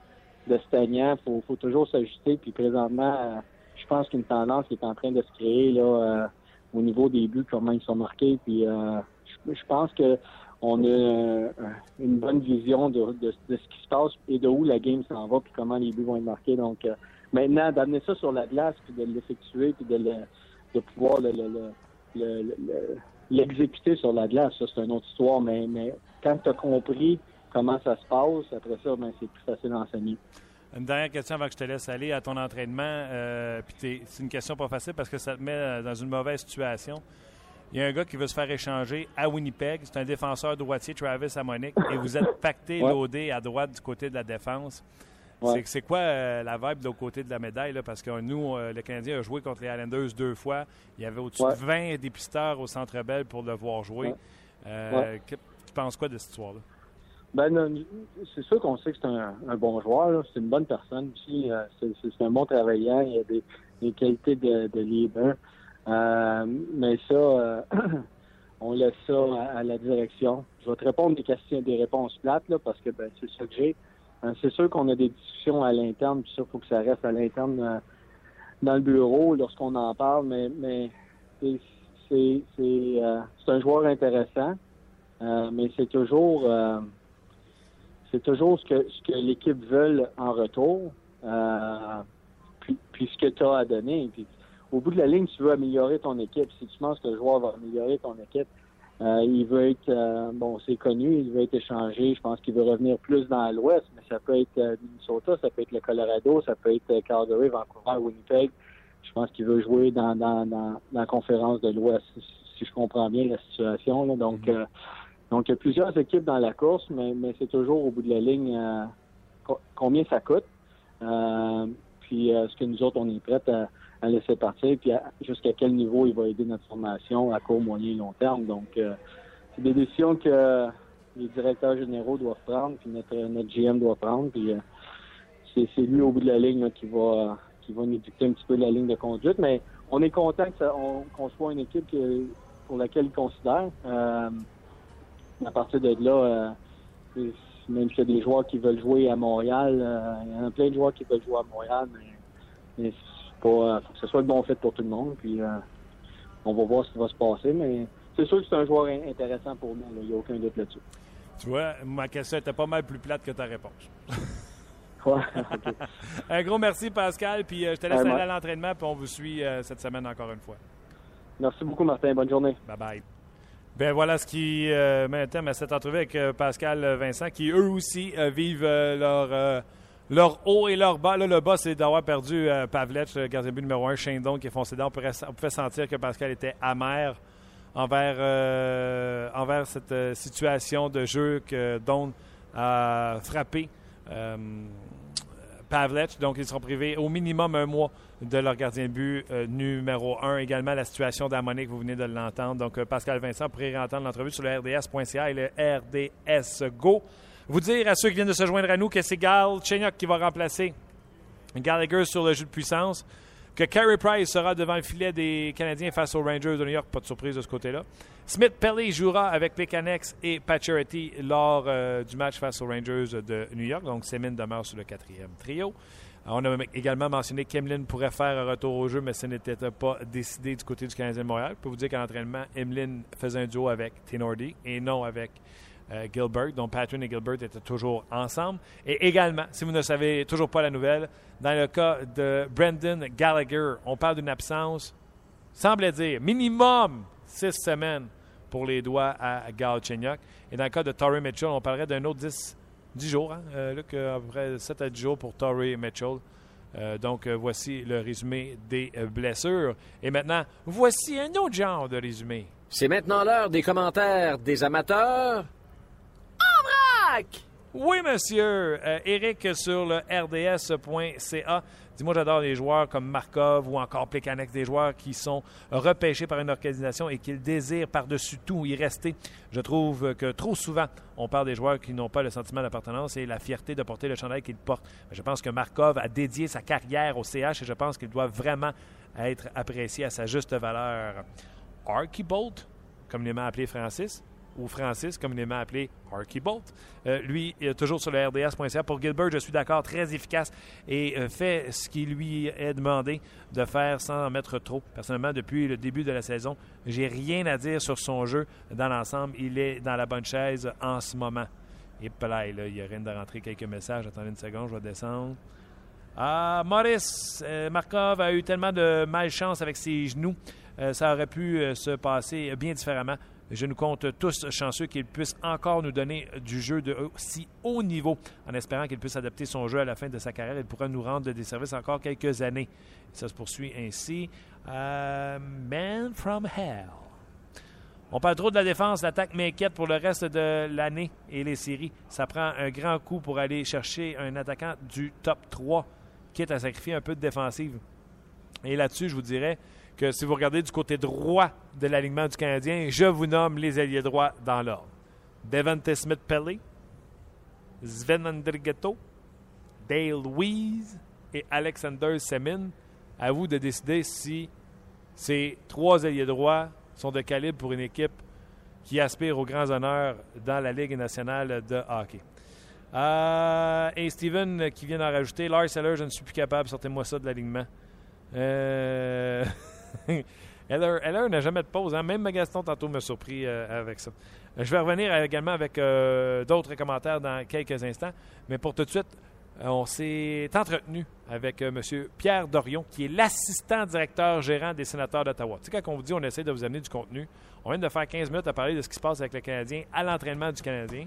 de stagnant. Faut, faut toujours s'ajuster. Puis présentement, euh, je pense qu'une tendance est en train de se créer là euh, au niveau des buts, comment ils sont marqués. Puis je, je, pense que on a une bonne vision de, de, ce qui se passe et de où la game s'en va, puis comment les buts vont être marqués. Donc maintenant, d'amener ça sur la glace, puis de l'effectuer, puis de, le, de pouvoir le, le, le l'exécuter sur la glace, ça, c'est une autre histoire, mais, mais quand tu as compris comment ça se passe, après ça, ben, c'est plus facile d'enseigner. Une dernière question avant que je te laisse aller à ton entraînement. Euh, c'est une question pas facile parce que ça te met euh, dans une mauvaise situation. Il y a un gars qui veut se faire échanger à Winnipeg. C'est un défenseur droitier, Travis Amonic, et vous êtes pacté, loadé à droite du côté de la défense. C'est quoi euh, la vibe de l'autre côté de la médaille? Là? Parce que nous, euh, le Canadien a joué contre les Islanders deux fois. Il y avait au-dessus de 20 dépisteurs au Centre Bell pour le voir jouer. Euh, tu penses quoi de cette histoire-là? Ben, c'est sûr qu'on sait que c'est un, bon joueur. C'est une bonne personne aussi. c'est un bon travaillant. Il a des, des qualités de, de leader. mais ça, on laisse ça à, la direction. Je vais te répondre des questions, des réponses plates là, parce que ben, c'est ça que j'ai. Euh, c'est sûr qu'on a des discussions à l'interne, puis ça, il faut que ça reste à l'interne euh, dans le bureau lorsqu'on en parle, mais, mais c'est euh, un joueur intéressant, mais c'est toujours c'est toujours ce que ce que l'équipe veut en retour, puis, puis, ce que tu as à donner. Puis, au bout de la ligne, tu veux améliorer ton équipe. Si tu penses que le joueur va améliorer ton équipe, il veut être, bon, c'est connu, il veut être échangé. Je pense qu'il veut revenir plus dans l'Ouest, ça peut être euh, Minnesota, ça peut être le Colorado, ça peut être Calgary, Vancouver, Winnipeg. Je pense qu'il veut jouer dans, dans, dans, la conférence de l'Ouest, si je comprends bien la situation. Là. Donc, mm-hmm. donc, il y a plusieurs équipes dans la course, mais, mais c'est toujours au bout de la ligne combien ça coûte. puis, est-ce que nous autres, on est prêts à à laisser partir, puis jusqu'à quel niveau il va aider notre formation à court, moyen et long terme? Donc, euh, c'est des décisions que les directeurs généraux doivent prendre, puis notre, notre GM doit prendre, puis euh, c'est, lui au bout de la ligne qui va qui va nous dicter un petit peu la ligne de conduite. Mais on est content qu'on soit une équipe pour laquelle il considère. Euh, à partir de là, même s'il y a des joueurs qui veulent jouer à Montréal, il y en a plein de joueurs qui veulent jouer à Montréal, mais faut que ce soit le bon fit pour tout le monde. Puis euh, on va voir ce qui va se passer. Mais c'est sûr que c'est un joueur intéressant pour nous. Il n'y a aucun doute là-dessus. Tu vois, ma question était pas mal plus plate que ta réponse. ouais, un gros merci, Pascal. Puis euh, je te laisse aller à l'entraînement. Puis on vous suit euh, cette semaine encore une fois. Merci beaucoup, Martin. Bonne journée. Bye bye. Ben voilà ce qui euh, met un terme à cette entrevue avec Pascal Vincent, qui eux aussi vivent leur leur haut et leur bas. Là, le bas, c'est d'avoir perdu euh, Pavlech, le gardien but numéro un, Shane Don, qui est foncé dedans. On pouvait, sentir que Pascal était amer envers, euh, envers cette euh, situation de jeu que Don a frappé Pavlech. Donc, ils seront privés au minimum un mois de leur gardien but numéro un. Également, la situation d'Amonique, vous venez de l'entendre. Donc, Pascal Vincent, pourrait entendre l'entrevue sur le RDS.ca et le RDS Go. Vous dire à ceux qui viennent de se joindre à nous que c'est Gal Chenyok qui va remplacer Gallagher sur le jeu de puissance, que Carey Price sera devant le filet des Canadiens face aux Rangers de New York, pas de surprise de ce côté-là. Smith Pelly jouera avec Plekanec et Pacioretty lors euh, du match face aux Rangers de New York, donc Semin demeure sur le quatrième trio. On a également mentionné qu'Emeline pourrait faire un retour au jeu, mais ce n'était pas décidé du côté du Canadien de Montréal. Je peux vous dire qu'en entraînement, Emeline faisait un duo avec Tenordi et non avec euh, Gilbert. Donc, Patrick et Gilbert étaient toujours ensemble. Et également, si vous ne savez toujours pas la nouvelle, dans le cas de Brendan Gallagher, on parle d'une absence, semble dire, minimum six semaines pour les doigts à Galchenyuk. Et dans le cas de Torrey Mitchell, on parlerait d'un autre 10 10 jours, hein? Euh, Luc, à peu près 7 à 10 jours pour Torrey Mitchell. Euh, donc, euh, voici le résumé des blessures. Et maintenant, voici un autre genre de résumé. C'est maintenant l'heure des commentaires des amateurs. Oui, monsieur. Eric sur le rds.ca Dis-moi, j'adore les joueurs comme Markov ou encore Plekanex, des joueurs qui sont repêchés par une organisation et qui désirent par-dessus tout y rester. Je trouve que trop souvent, on parle des joueurs qui n'ont pas le sentiment d'appartenance et la fierté de porter le chandail qu'ils portent. Je pense que Markov a dédié sa carrière au CH et je pense qu'il doit vraiment être apprécié à sa juste valeur. Archibolt, comme m'a appelé Francis, ou Francis, communément appelé Harky Bolt. Euh, lui, toujours sur le RDS.ca. Pour Gilbert, je suis d'accord, très efficace et euh, fait ce qui lui est demandé de faire sans en mettre trop. Personnellement, depuis le début de la saison, j'ai rien à dire sur son jeu dans l'ensemble. Il est dans la bonne chaise en ce moment. Et là, il y a rien de rentrer quelques messages. Attendez une seconde, je vais descendre. Ah, Maurice euh, Markov a eu tellement de malchance avec ses genoux. ça aurait pu se passer bien différemment. Je nous compte tous chanceux qu'il puisse encore nous donner du jeu de si haut niveau, en espérant qu'il puisse adapter son jeu à la fin de sa carrière. Il pourra nous rendre des services encore quelques années. Ça se poursuit ainsi. Euh, Man from Hell. On parle trop de la défense, l'attaque m'inquiète pour le reste de l'année et les séries. Ça prend un grand coup pour aller chercher un attaquant du top 3, quitte à sacrifier un peu de défensive. Et là-dessus, je vous dirais, que si vous regardez du côté droit de l'alignement du Canadien, je vous nomme les alliés droits dans l'ordre. Devante Smith-Pelly, Sven Andrighetto, Dale Louise et Alexander Semin. À vous de décider si ces trois alliés droits sont de calibre pour une équipe qui aspire aux grands honneurs dans la Ligue nationale de hockey. Euh, et Steven qui vient d'en rajouter, Lars Seller, je ne suis plus capable, sortez-moi ça de l'alignement. Euh... Elle n'a jamais de pause. Hein? Même Magaston, tantôt, m'a surpris euh, avec ça. Euh, je vais revenir également avec euh, d'autres commentaires dans quelques instants. Mais pour tout de suite, on s'est entretenu avec M. Pierre Dorion, qui est l'assistant directeur gérant des sénateurs d'Ottawa. Tu sais, quand on vous dit on essaie de vous amener du contenu, on vient de faire 15 minutes à parler de ce qui se passe avec le Canadien à l'entraînement du Canadien.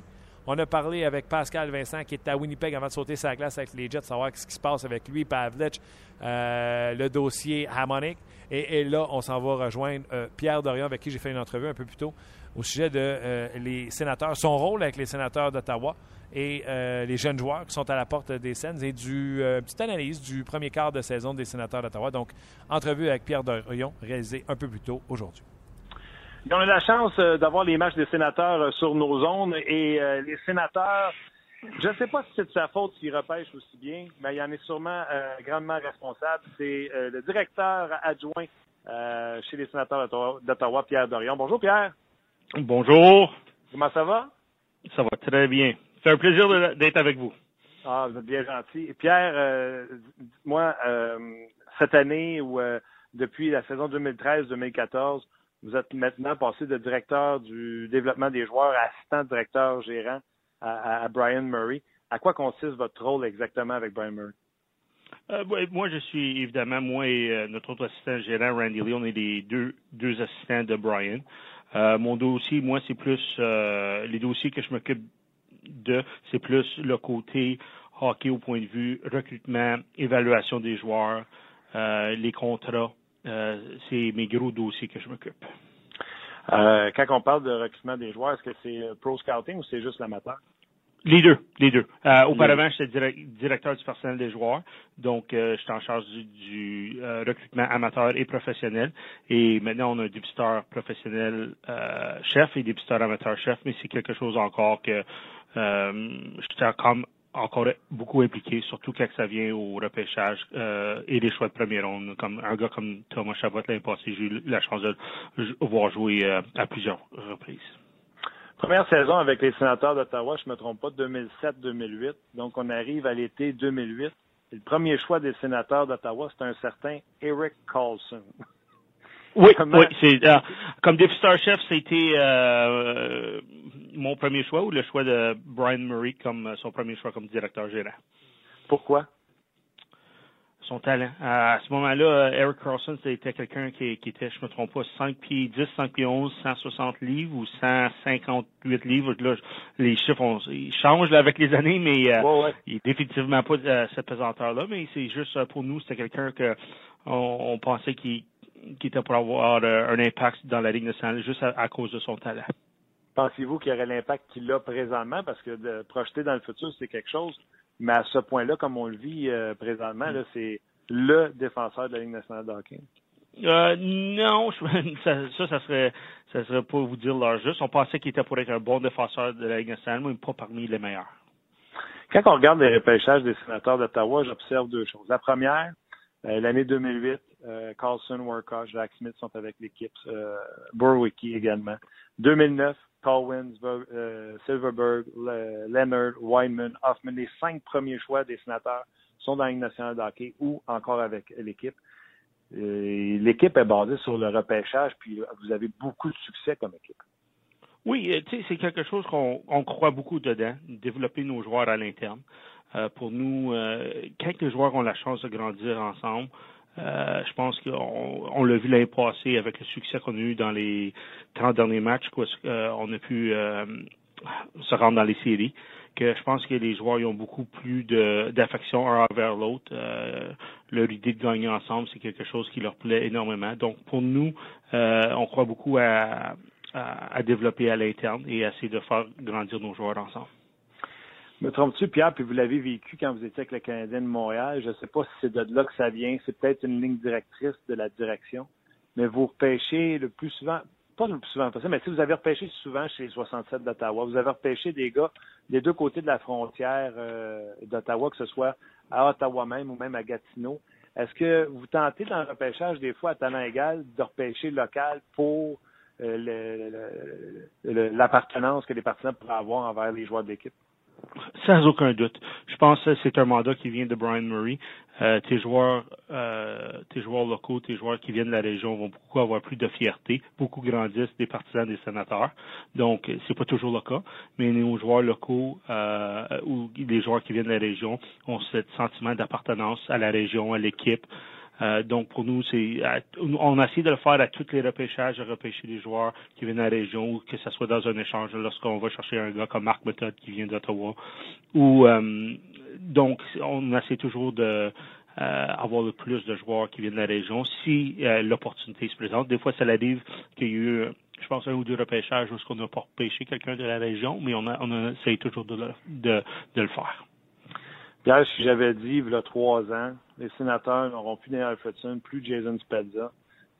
On a parlé avec Pascal Vincent, qui est à Winnipeg avant de sauter sa glace avec les Jets, savoir ce qui se passe avec lui, Pavlich, le dossier Harmonic. Et, là, on s'en va rejoindre euh, Pierre Dorion, avec qui j'ai fait une entrevue un peu plus tôt, au sujet de euh, les sénateurs, son rôle avec les sénateurs d'Ottawa et euh, les jeunes joueurs qui sont à la porte des scènes et du petite analyse du premier quart de saison des sénateurs d'Ottawa. Donc, entrevue avec Pierre Dorion, réalisée un peu plus tôt aujourd'hui. On a la chance d'avoir les matchs des sénateurs sur nos zones et les sénateurs je ne sais pas si c'est de sa faute s'il repêche aussi bien, mais il en est sûrement euh, grandement responsable. C'est euh, le directeur adjoint euh, chez les sénateurs d'Ottawa, Pierre Dorion. Bonjour Pierre. Bonjour. Comment ça va? Ça va très bien. C'est un plaisir d'être avec vous. Ah, vous êtes bien gentil. Pierre, moi, cette année ou depuis la saison 2013-2014, vous êtes maintenant passé de directeur du développement des joueurs à assistant directeur gérant à, Brian Murray. À quoi consiste votre rôle exactement avec Brian Murray? Euh, moi, je suis évidemment, moi et euh, notre autre assistant gérant, Randy Lee, on est les deux, assistants de Brian. Euh, mon dossier, moi, c'est plus les dossiers que je m'occupe de, c'est plus le côté hockey au point de vue recrutement, évaluation des joueurs, les contrats. C'est mes gros dossiers que je m'occupe. Euh, quand on parle de recrutement des joueurs, est-ce que c'est euh, pro scouting ou c'est juste l'amateur? Les deux, les deux. Euh, auparavant, j'étais directeur du personnel des joueurs, donc euh, j'étais en charge du, recrutement amateur et professionnel. Et maintenant, on a un dépisteur professionnel chef et dépisteur amateur chef, mais c'est quelque chose encore que j'étais encore, encore beaucoup impliqué, surtout quand ça vient au repêchage et les choix de première ronde. Comme un gars comme Thomas Chabot l'année passée, j'ai eu la chance de voir jouer à plusieurs reprises. Première saison avec les sénateurs d'Ottawa, je ne me trompe pas, 2007-2008. Donc, on arrive à l'été 2008. le premier choix des sénateurs d'Ottawa, c'est un certain Eric Carlson. Oui, oui c'est, euh, comme dépisteur chef, c'était euh, mon premier choix ou le choix de Brian Murray comme son premier choix comme directeur gérant? Pourquoi? son talent. À ce moment-là, Eric Carlson, c'était quelqu'un qui, qui, était, je me trompe pas, 5 pieds 10, 5 pieds 11, 160 livres ou 158 livres. Là, les chiffres ils changent là, avec les années, mais euh, il est définitivement pas de cette pesanteur-là. Mais c'est juste euh, pour nous, c'était quelqu'un que on, pensait qu'il était pour avoir euh, un impact dans la Ligue nationale juste à, cause de son talent. Pensez-vous qu'il y aurait l'impact qu'il a présentement? Parce que de projeter dans le futur, c'est quelque chose. Mais à ce point-là, comme on le vit euh, présentement, là, c'est le défenseur de la Ligue nationale de hockey. Euh, non, ça, ça, serait, ça serait pas vous dire leur juste. On pensait qu'il était pour être un bon défenseur de la Ligue nationale, mais pas parmi les meilleurs. Quand on regarde les repêchages des sénateurs d'Ottawa, j'observe deux choses. La première, l'année 2008, euh, Carlson, Workout, Jack Smith sont avec l'équipe, euh, Burwicki également. 2009, Collins, euh, Silverberg, Leonard, Weinman, Hoffman, les cinq premiers choix des sénateurs sont dans la Ligue nationale de hockey ou encore avec l'équipe. L'équipe est basée sur le repêchage, puis vous avez beaucoup de succès comme équipe. Oui, euh, c'est quelque chose qu'on croit beaucoup dedans, développer nos joueurs à l'interne. Euh, pour nous, quand les joueurs ont la chance de grandir ensemble, euh, je pense qu'on on, l'a vu l'année passée avec le succès qu'on a eu dans les 30 derniers matchs, quoi, euh, on a pu euh, se rendre dans les séries. Que je pense que les joueurs ils ont beaucoup plus d'affection un envers l'autre. leur idée de gagner ensemble, c'est quelque chose qui leur plaît énormément. Donc pour nous, on croit beaucoup à, à développer à l'interne et à essayer de faire grandir nos joueurs ensemble. Me trompes-tu, Pierre, puis vous l'avez vécu quand vous étiez avec le Canadien de Montréal? Je ne sais pas si c'est de là que ça vient. C'est peut-être une ligne directrice de la direction. Mais vous repêchez le plus souvent, pas le plus souvent possible, mais si vous avez repêché souvent chez les 67 d'Ottawa, vous avez repêché des gars des deux côtés de la frontière euh, d'Ottawa, que ce soit à Ottawa même ou même à Gatineau. Est-ce que vous tentez dans le repêchage des fois à talent égal de repêcher local pour euh, l'appartenance que les partisans pourraient avoir envers les joueurs de l'équipe? Sans aucun doute. Je pense que c'est un mandat qui vient de Brian Murray. Euh, tes joueurs, euh, tes joueurs locaux, tes joueurs qui viennent de la région vont beaucoup avoir plus de fierté. Beaucoup grandissent des partisans des sénateurs. Donc, c'est pas toujours le cas. Mais nos joueurs locaux euh, ou les joueurs qui viennent de la région ont ce sentiment d'appartenance à la région, à l'équipe. Euh, donc pour nous, c'est on a essayé de le faire à tous les repêchages, de repêcher des joueurs qui viennent de la région, ou que ce soit dans un échange lorsqu'on va chercher un gars comme Marc Method qui vient d'Ottawa. Ou euh, donc on essaie toujours de euh, avoir le plus de joueurs qui viennent de la région si l'opportunité se présente. Des fois, ça arrive qu'il y a eu je pense, un ou deux repêchages où on n'a pas repêché quelqu'un de la région, mais on, a, on essaie toujours de de, de le faire. Pierre, si j'avais dit, il y a trois ans, les sénateurs n'auront plus Daniel Alfredson, plus Jason Spezza,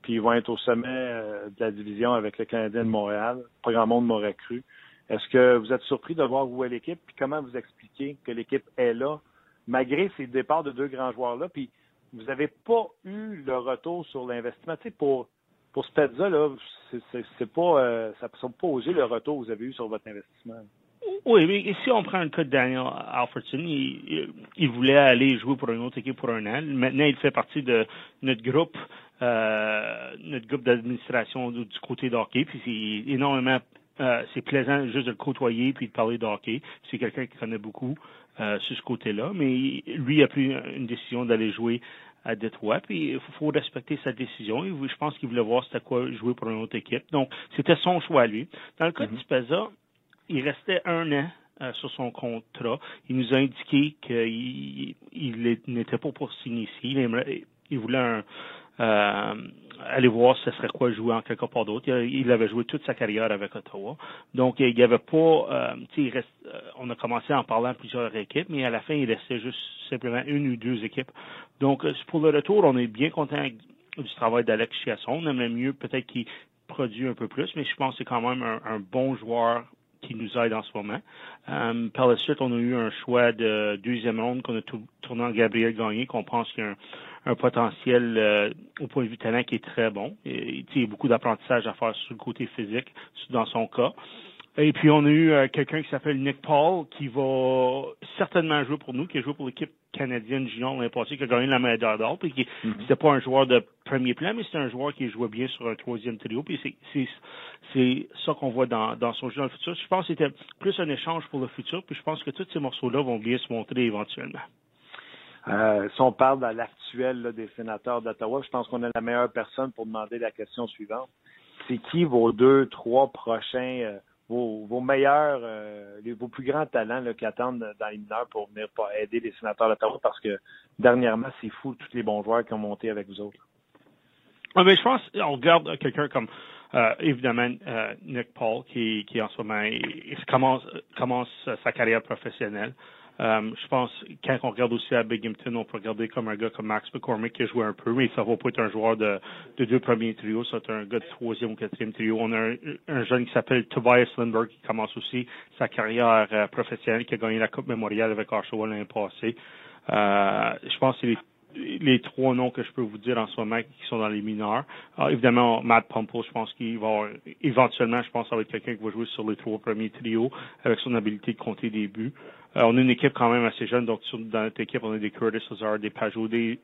puis ils vont être au sommet euh, de la division avec le Canadien de Montréal. Pas grand monde m'aurait cru. Est-ce que vous êtes surpris de voir où est l'équipe, puis comment vous expliquez que l'équipe est là, malgré ces départs de deux grands joueurs-là, puis vous n'avez pas eu le retour sur l'investissement. Tu sais, pour, pour Spezza, là, c'est pas, euh, ça ne pas osé le retour que vous avez eu sur votre investissement. Oui, mais si on prend le cas de Daniel Alfredson, il, voulait aller jouer pour une autre équipe pour un an. Maintenant, il fait partie de notre groupe, euh, notre groupe d'administration du côté d'hockey. Puis c'est énormément, euh, c'est plaisant juste de le côtoyer puis de parler d'hockey. C'est quelqu'un qui connaît beaucoup euh, sur ce côté-là. Mais lui a pris une décision d'aller jouer à Détroit, puis il faut respecter sa décision. je pense qu'il voulait voir c'était quoi jouer pour une autre équipe. Donc, c'était son choix, lui. Dans le cas de mm-hmm. Spezza, il restait un an euh, sur son contrat. Il nous a indiqué qu'il n'était pas pour signer ici. Il, voulait euh, aller voir ce serait quoi jouer en quelque part d'autre. Il, avait joué toute sa carrière avec Ottawa. Donc, il n'y avait pas... Euh, il on a commencé en parlant à plusieurs équipes, mais à la fin, il restait juste simplement une ou deux équipes. Donc, pour le retour, on est bien content du travail d'Alex Chiasson. On aimerait mieux peut-être qu'il produit un peu plus, mais je pense que c'est quand même un bon joueur qui nous aide en ce moment. Euh, par la suite, on a eu un choix de deuxième ronde qu'on a tourné en Gabriel Gagné, qu'on pense qu'il y a un, potentiel euh, au point de vue talent qui est très bon. il y a beaucoup d'apprentissage à faire sur le côté physique, dans son cas. Et puis on a eu euh, quelqu'un qui s'appelle Nick Paul qui va certainement jouer pour nous, qui a joué pour l'équipe canadienne junior l'année passée, qui a gagné la médaille d'or, puis qui c'était pas un joueur de premier plan, mais c'était un joueur qui jouait bien sur un troisième trio. Puis c'est c'est ça qu'on voit dans, dans son jeu dans le futur. Je pense que c'était plus un échange pour le futur, puis je pense que tous ces morceaux-là vont bien se montrer éventuellement. Euh, si on parle de l'actuel des sénateurs d'Ottawa, je pense qu'on est la meilleure personne pour demander la question suivante. C'est qui vos deux, trois prochains euh, vos, meilleurs, euh, vos plus grands talents qui attendent dans les mineurs pour venir aider les sénateurs d'Ottawa parce que dernièrement, c'est fou tous les bons joueurs qui ont monté avec vous autres. je pense, on regarde quelqu'un comme euh, évidemment euh, Nick Paul qui, qui en ce moment commence, commence sa carrière professionnelle. Euh, je pense, quand on regarde aussi à Binghamton, on peut regarder comme un gars comme Max McCormick qui a joué un peu, mais ça va pas être un joueur de, de deux premiers trios, c'est un gars de troisième ou quatrième trio. On a un, jeune qui s'appelle Tobias Lindbergh qui commence aussi sa carrière euh, professionnelle, qui a gagné la Coupe mémoriale avec Oshawa l'année passée. Euh, je pense que c'est les trois noms que je peux vous dire en ce moment qui sont dans les mineurs. Alors, évidemment, Matt Pumple, je pense qu'il va éventuellement, je pense que quelqu'un qui va jouer sur les trois premiers trios avec son habilité de compter des buts. Euh, on a une équipe quand même assez jeune, donc dans notre équipe, on a des Curtis Lazar, des Pajot, des,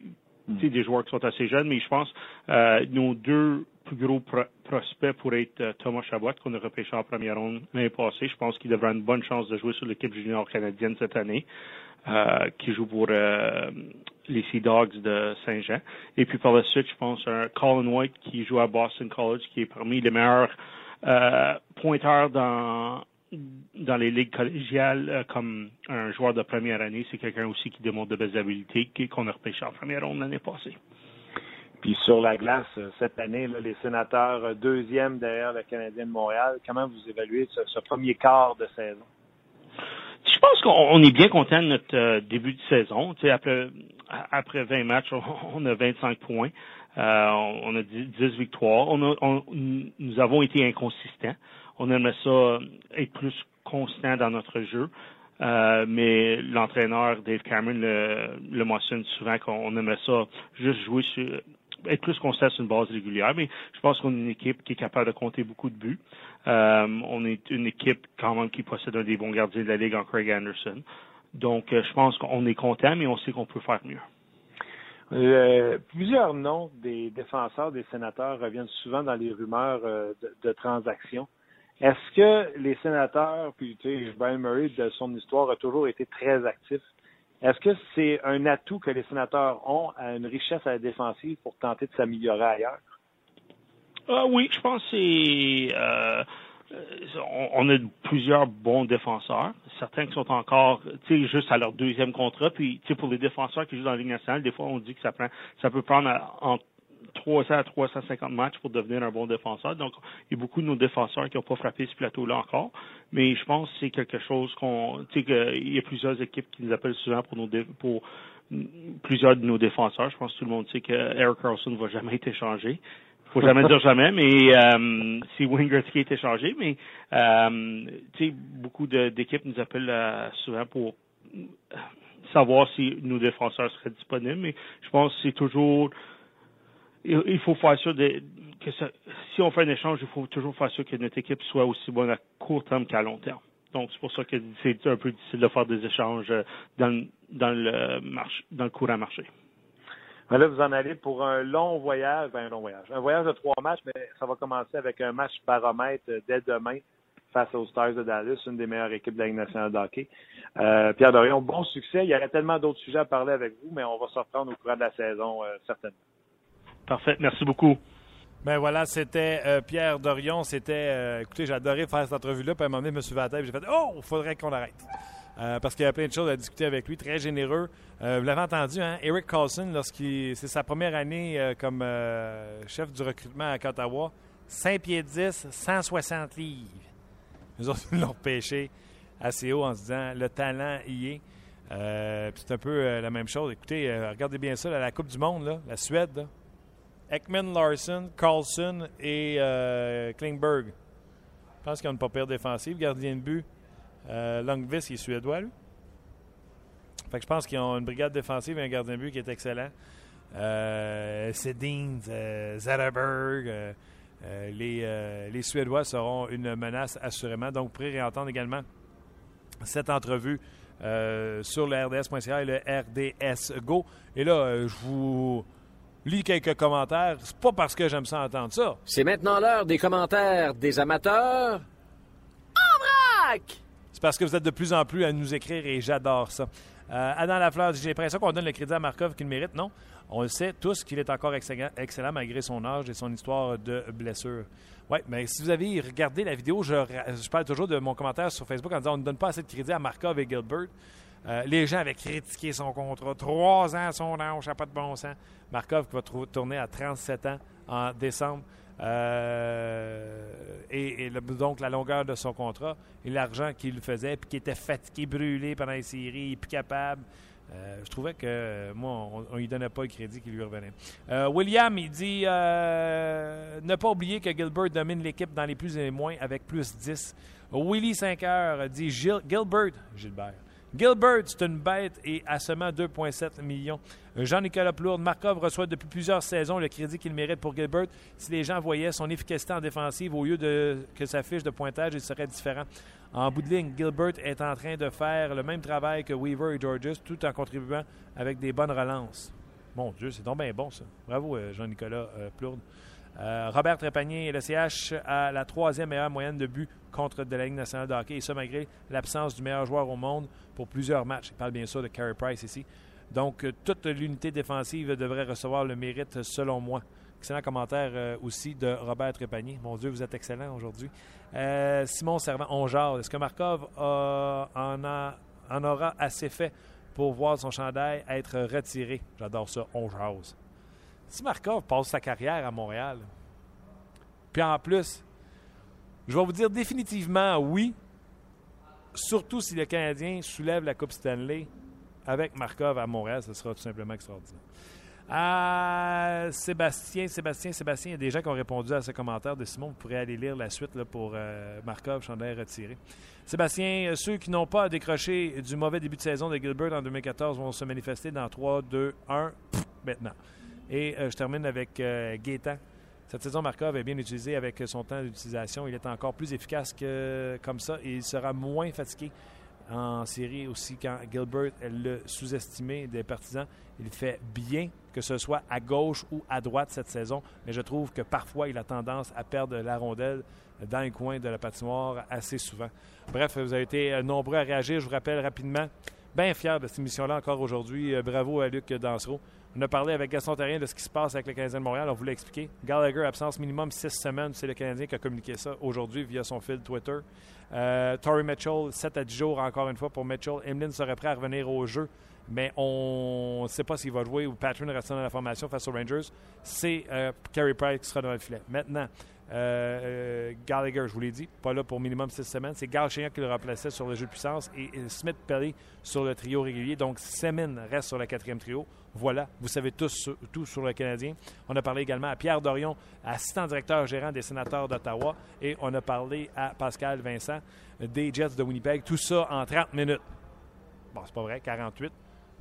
mm. des joueurs qui sont assez jeunes, mais je pense euh, nos deux plus gros prospects pourraient être euh, Thomas Chabot, qu'on a repêché en première ronde l'année passée. Je pense qu'il devrait avoir une bonne chance de jouer sur l'équipe junior canadienne cette année, euh, qui joue pour euh, les Sea Dogs de Saint-Jean. Et puis par la suite, je pense Colin White qui joue à Boston College, qui est parmi les meilleurs pointeurs dans dans les ligues collégiales euh, comme un joueur de première année. C'est quelqu'un aussi qui démontre de belles habiletés qu'on a repêché en première ronde l'année passée. Puis sur la glace, euh, cette année, les sénateurs euh, deuxième derrière le Canadien de Montréal, comment vous évaluez ce, premier quart de saison? Je pense qu'on est bien content de notre début de saison. après, après 20 matchs, on, a 25 points. on a 10, victoires. nous avons été inconsistants on aimerait ça être plus constant dans notre jeu. Euh, mais l'entraîneur Dave Cameron le, le mentionne souvent qu'on aimerait ça juste jouer sur être plus constant sur une base régulière, mais je pense qu'on est une équipe qui est capable de compter beaucoup de buts. Euh, on est une équipe quand même qui possède un des bons gardiens de la Ligue en Craig Anderson. Donc, euh, je pense qu'on est content, mais on sait qu'on peut faire mieux. Euh, plusieurs noms des défenseurs des sénateurs reviennent souvent dans les rumeurs de transactions. Est-ce que les sénateurs, puis tu sais, Brian Murray, de son histoire, a toujours été très actif? Est-ce que c'est un atout que les sénateurs ont à une richesse à la défensive pour tenter de s'améliorer ailleurs? Ah oui, je pense que c'est. Euh, on, a plusieurs bons défenseurs. Certains qui sont encore, tu sais, juste à leur deuxième contrat. Puis, tu sais, pour les défenseurs qui jouent dans la Ligue nationale, des fois, on dit que ça prend, ça peut prendre entre 300 à 350 matchs pour devenir un bon défenseur. Donc, il y a beaucoup de nos défenseurs qui n'ont pas frappé ce plateau-là encore. Mais je pense que c'est quelque chose qu'on, tu sais, qu'il y a plusieurs équipes qui nous appellent souvent pour nos, pour plusieurs de nos défenseurs. Je pense que tout le monde sait que Eric Carlson ne va jamais être échangé. Faut jamais dire jamais, mais euh, si qui est échangé, mais euh, tu sais, beaucoup d'équipes nous appellent euh, souvent pour savoir si nos défenseurs seraient disponibles. Mais je pense que c'est toujours il faut faire sûr que si on fait un échange, il faut toujours faire sûr que notre équipe soit aussi bonne à court terme qu'à long terme. Donc, c'est pour ça que c'est un peu difficile de faire des échanges euh, dans, dans le marché, dans le courant marché. là, vous en allez pour un long voyage, ben, un long voyage, un voyage de trois matchs, mais ça va commencer avec un match baromètre euh, dès demain face aux Stars de Dallas, une des meilleures équipes de la Ligue nationale de hockey. Euh, Pierre Dorion, bon succès. Il y aurait tellement d'autres sujets à parler avec vous, mais on va se reprendre au courant de la saison, certainement. Parfait. Merci beaucoup. Ben voilà, c'était euh, Pierre Dorion. C'était, euh, écoutez, j'ai adoré faire cette entrevue-là. Puis à un moment donné, je me suis tête. J'ai fait, oh, il faudrait qu'on arrête. Euh, parce qu'il y a plein de choses à discuter avec lui. Très généreux. vous l'avez entendu, hein? Eric Carlson, lorsqu'il, c'est sa première année comme chef du recrutement à Ottawa, 5 pieds 10, 160 livres. Nous autres, nous l'ont repêché assez haut en se disant, le talent y est. c'est un peu la même chose. Écoutez, regardez bien ça, la Coupe du Monde, là, la Suède, là, Ekman Larson, Carlson et euh, Klingberg. pense qu'ils ont une pas pire défensive. Gardien de but, euh, Longvis, est suédois, lui. Fait je pense qu'ils ont une brigade défensive et un gardien de but qui est excellent. Euh, Sedin, Zetterberg, euh, euh, les, Suédois seront une menace assurément. Donc, vous pourrez réentendre également cette entrevue sur le RDS.ca et le RDS Go. Et là, je vous lis quelques commentaires. C'est pas parce que j'aime ça entendre ça. C'est maintenant l'heure des commentaires des amateurs. En vrac! C'est parce que vous êtes de plus en plus à nous écrire et j'adore ça. Euh, Adam Lafleur dit J'ai l'impression qu'on donne le crédit à Markov qu'il mérite. Non. On le sait tous qu'il est encore excellent, excellent malgré son âge et son histoire de blessure. Oui, mais si vous avez regardé la vidéo, je, je parle toujours de mon commentaire sur Facebook en disant on ne donne pas assez de crédit à Markov et Gilbert. Euh, les gens avaient critiqué son contrat. Trois ans, son âge, ça pas de bon sens. Markov qui va tourner à 37 ans en décembre. Euh, et, donc la longueur de son contrat et l'argent qu'il faisait, puis qui était fatigué, brûlé pendant les séries, plus capable. Euh, je trouvais que moi, on ne lui donnait pas le crédit qui lui revenait. William, il dit ne pas oublier que Gilbert domine l'équipe dans les plus et les moins avec plus 10. Willy 5 heures dit Gil- Gilbert, Gilbert. Gilbert, c'est une bête et à seulement 2,7 millions. Jean-Nicolas Plourde, Markov reçoit depuis plusieurs saisons le crédit qu'il mérite pour Gilbert. Si les gens voyaient son efficacité en défensive au lieu de que sa fiche de pointage, il serait différent. En bout de ligne, Gilbert est en train de faire le même travail que Weaver et Georges tout en contribuant avec des bonnes relances. Mon Dieu, c'est donc bien bon ça. Bravo, euh, Jean-Nicolas euh, Plourde. Euh, Robert Trépanier, le CH, a la troisième meilleure moyenne de buts contre de la Ligue nationale de hockey, et ça malgré l'absence du meilleur joueur au monde pour plusieurs matchs. Il parle bien sûr de Carey Price ici. Donc, euh, toute l'unité défensive devrait recevoir le mérite, selon moi. Excellent commentaire euh, aussi de Robert Trépanier. Mon Dieu, vous êtes excellent aujourd'hui. Simon Servant, on jase. Est-ce que Markov en aura assez fait pour voir son chandail être retiré? J'adore ça, on jase. Si Markov passe sa carrière à Montréal, puis en plus, je vais vous dire définitivement oui, surtout si le Canadien soulève la Coupe Stanley avec Markov à Montréal, ce sera tout simplement extraordinaire. À Sébastien, Sébastien, Sébastien, il y a des gens qui ont répondu à ce commentaire de Simon. Vous pourrez aller lire la suite pour euh, Markov, chandail retiré. Sébastien, euh, ceux qui n'ont pas décroché du mauvais début de saison de Gilbert en 2014 vont se manifester dans 3, 2, 1, maintenant. Et euh, je termine avec euh, Gaétan. Cette saison, Markov est bien utilisé avec son temps d'utilisation. Il est encore plus efficace que comme ça et il sera moins fatigué en série aussi quand Gilbert le sous-estimé des partisans. Il fait bien que ce soit à gauche ou à droite cette saison, mais je trouve que parfois il a tendance à perdre la rondelle dans les coins de la patinoire assez souvent. Bref, vous avez été euh, nombreux à réagir. Je vous rappelle rapidement, bien fier de cette émission-là encore aujourd'hui. Euh, Bravo à Luc Dansereau. On a parlé avec Gaston Terrien de ce qui se passe avec le Canadien de Montréal. On vous l'a expliqué. Gallagher, absence minimum six semaines. C'est le Canadien qui a communiqué ça aujourd'hui via son fil Twitter. Euh, Torrey Mitchell, 7 à 10 jours encore une fois pour Mitchell. Emlyn serait prêt à revenir au jeu, mais on ne sait pas s'il va jouer ou Patrick reste dans la formation face aux Rangers. C'est euh, Carey Price qui sera dans le filet. Maintenant, euh, euh, Gallagher, je vous l'ai dit, pas là pour minimum 6 semaines. C'est Gal Chignac qui le remplaçait sur le jeu de puissance et, Smith Pelly sur le trio régulier. Donc, Semin reste sur le quatrième trio. Voilà, vous savez tous tout sur le Canadien. On a parlé également à Pierre Dorion, assistant directeur gérant des sénateurs d'Ottawa, et on a parlé à Pascal Vincent des Jets de Winnipeg. Tout ça en 30 minutes. Bon, c'est pas vrai, 48.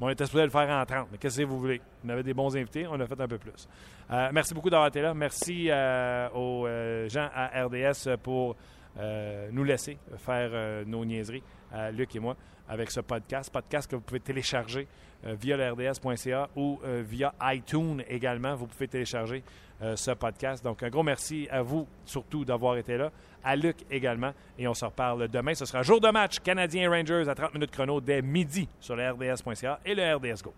On était supposé le faire en 30. Mais qu'est-ce que vous voulez? On avait des bons invités, on a fait un peu plus. Euh, merci beaucoup d'avoir été là. Merci euh, aux euh, gens à RDS pour euh, nous laisser faire euh, nos niaiseries, à Luc et moi, avec ce podcast. Podcast que vous pouvez télécharger euh, via le RDS.ca ou euh, via iTunes également. Vous pouvez télécharger euh, ce podcast. Donc, un gros merci à vous, surtout, d'avoir été là. À Luc également. Et on se reparle demain. Ce sera jour de match Canadien Rangers à 30 minutes chrono dès midi sur le RDS.ca et le RDS Go.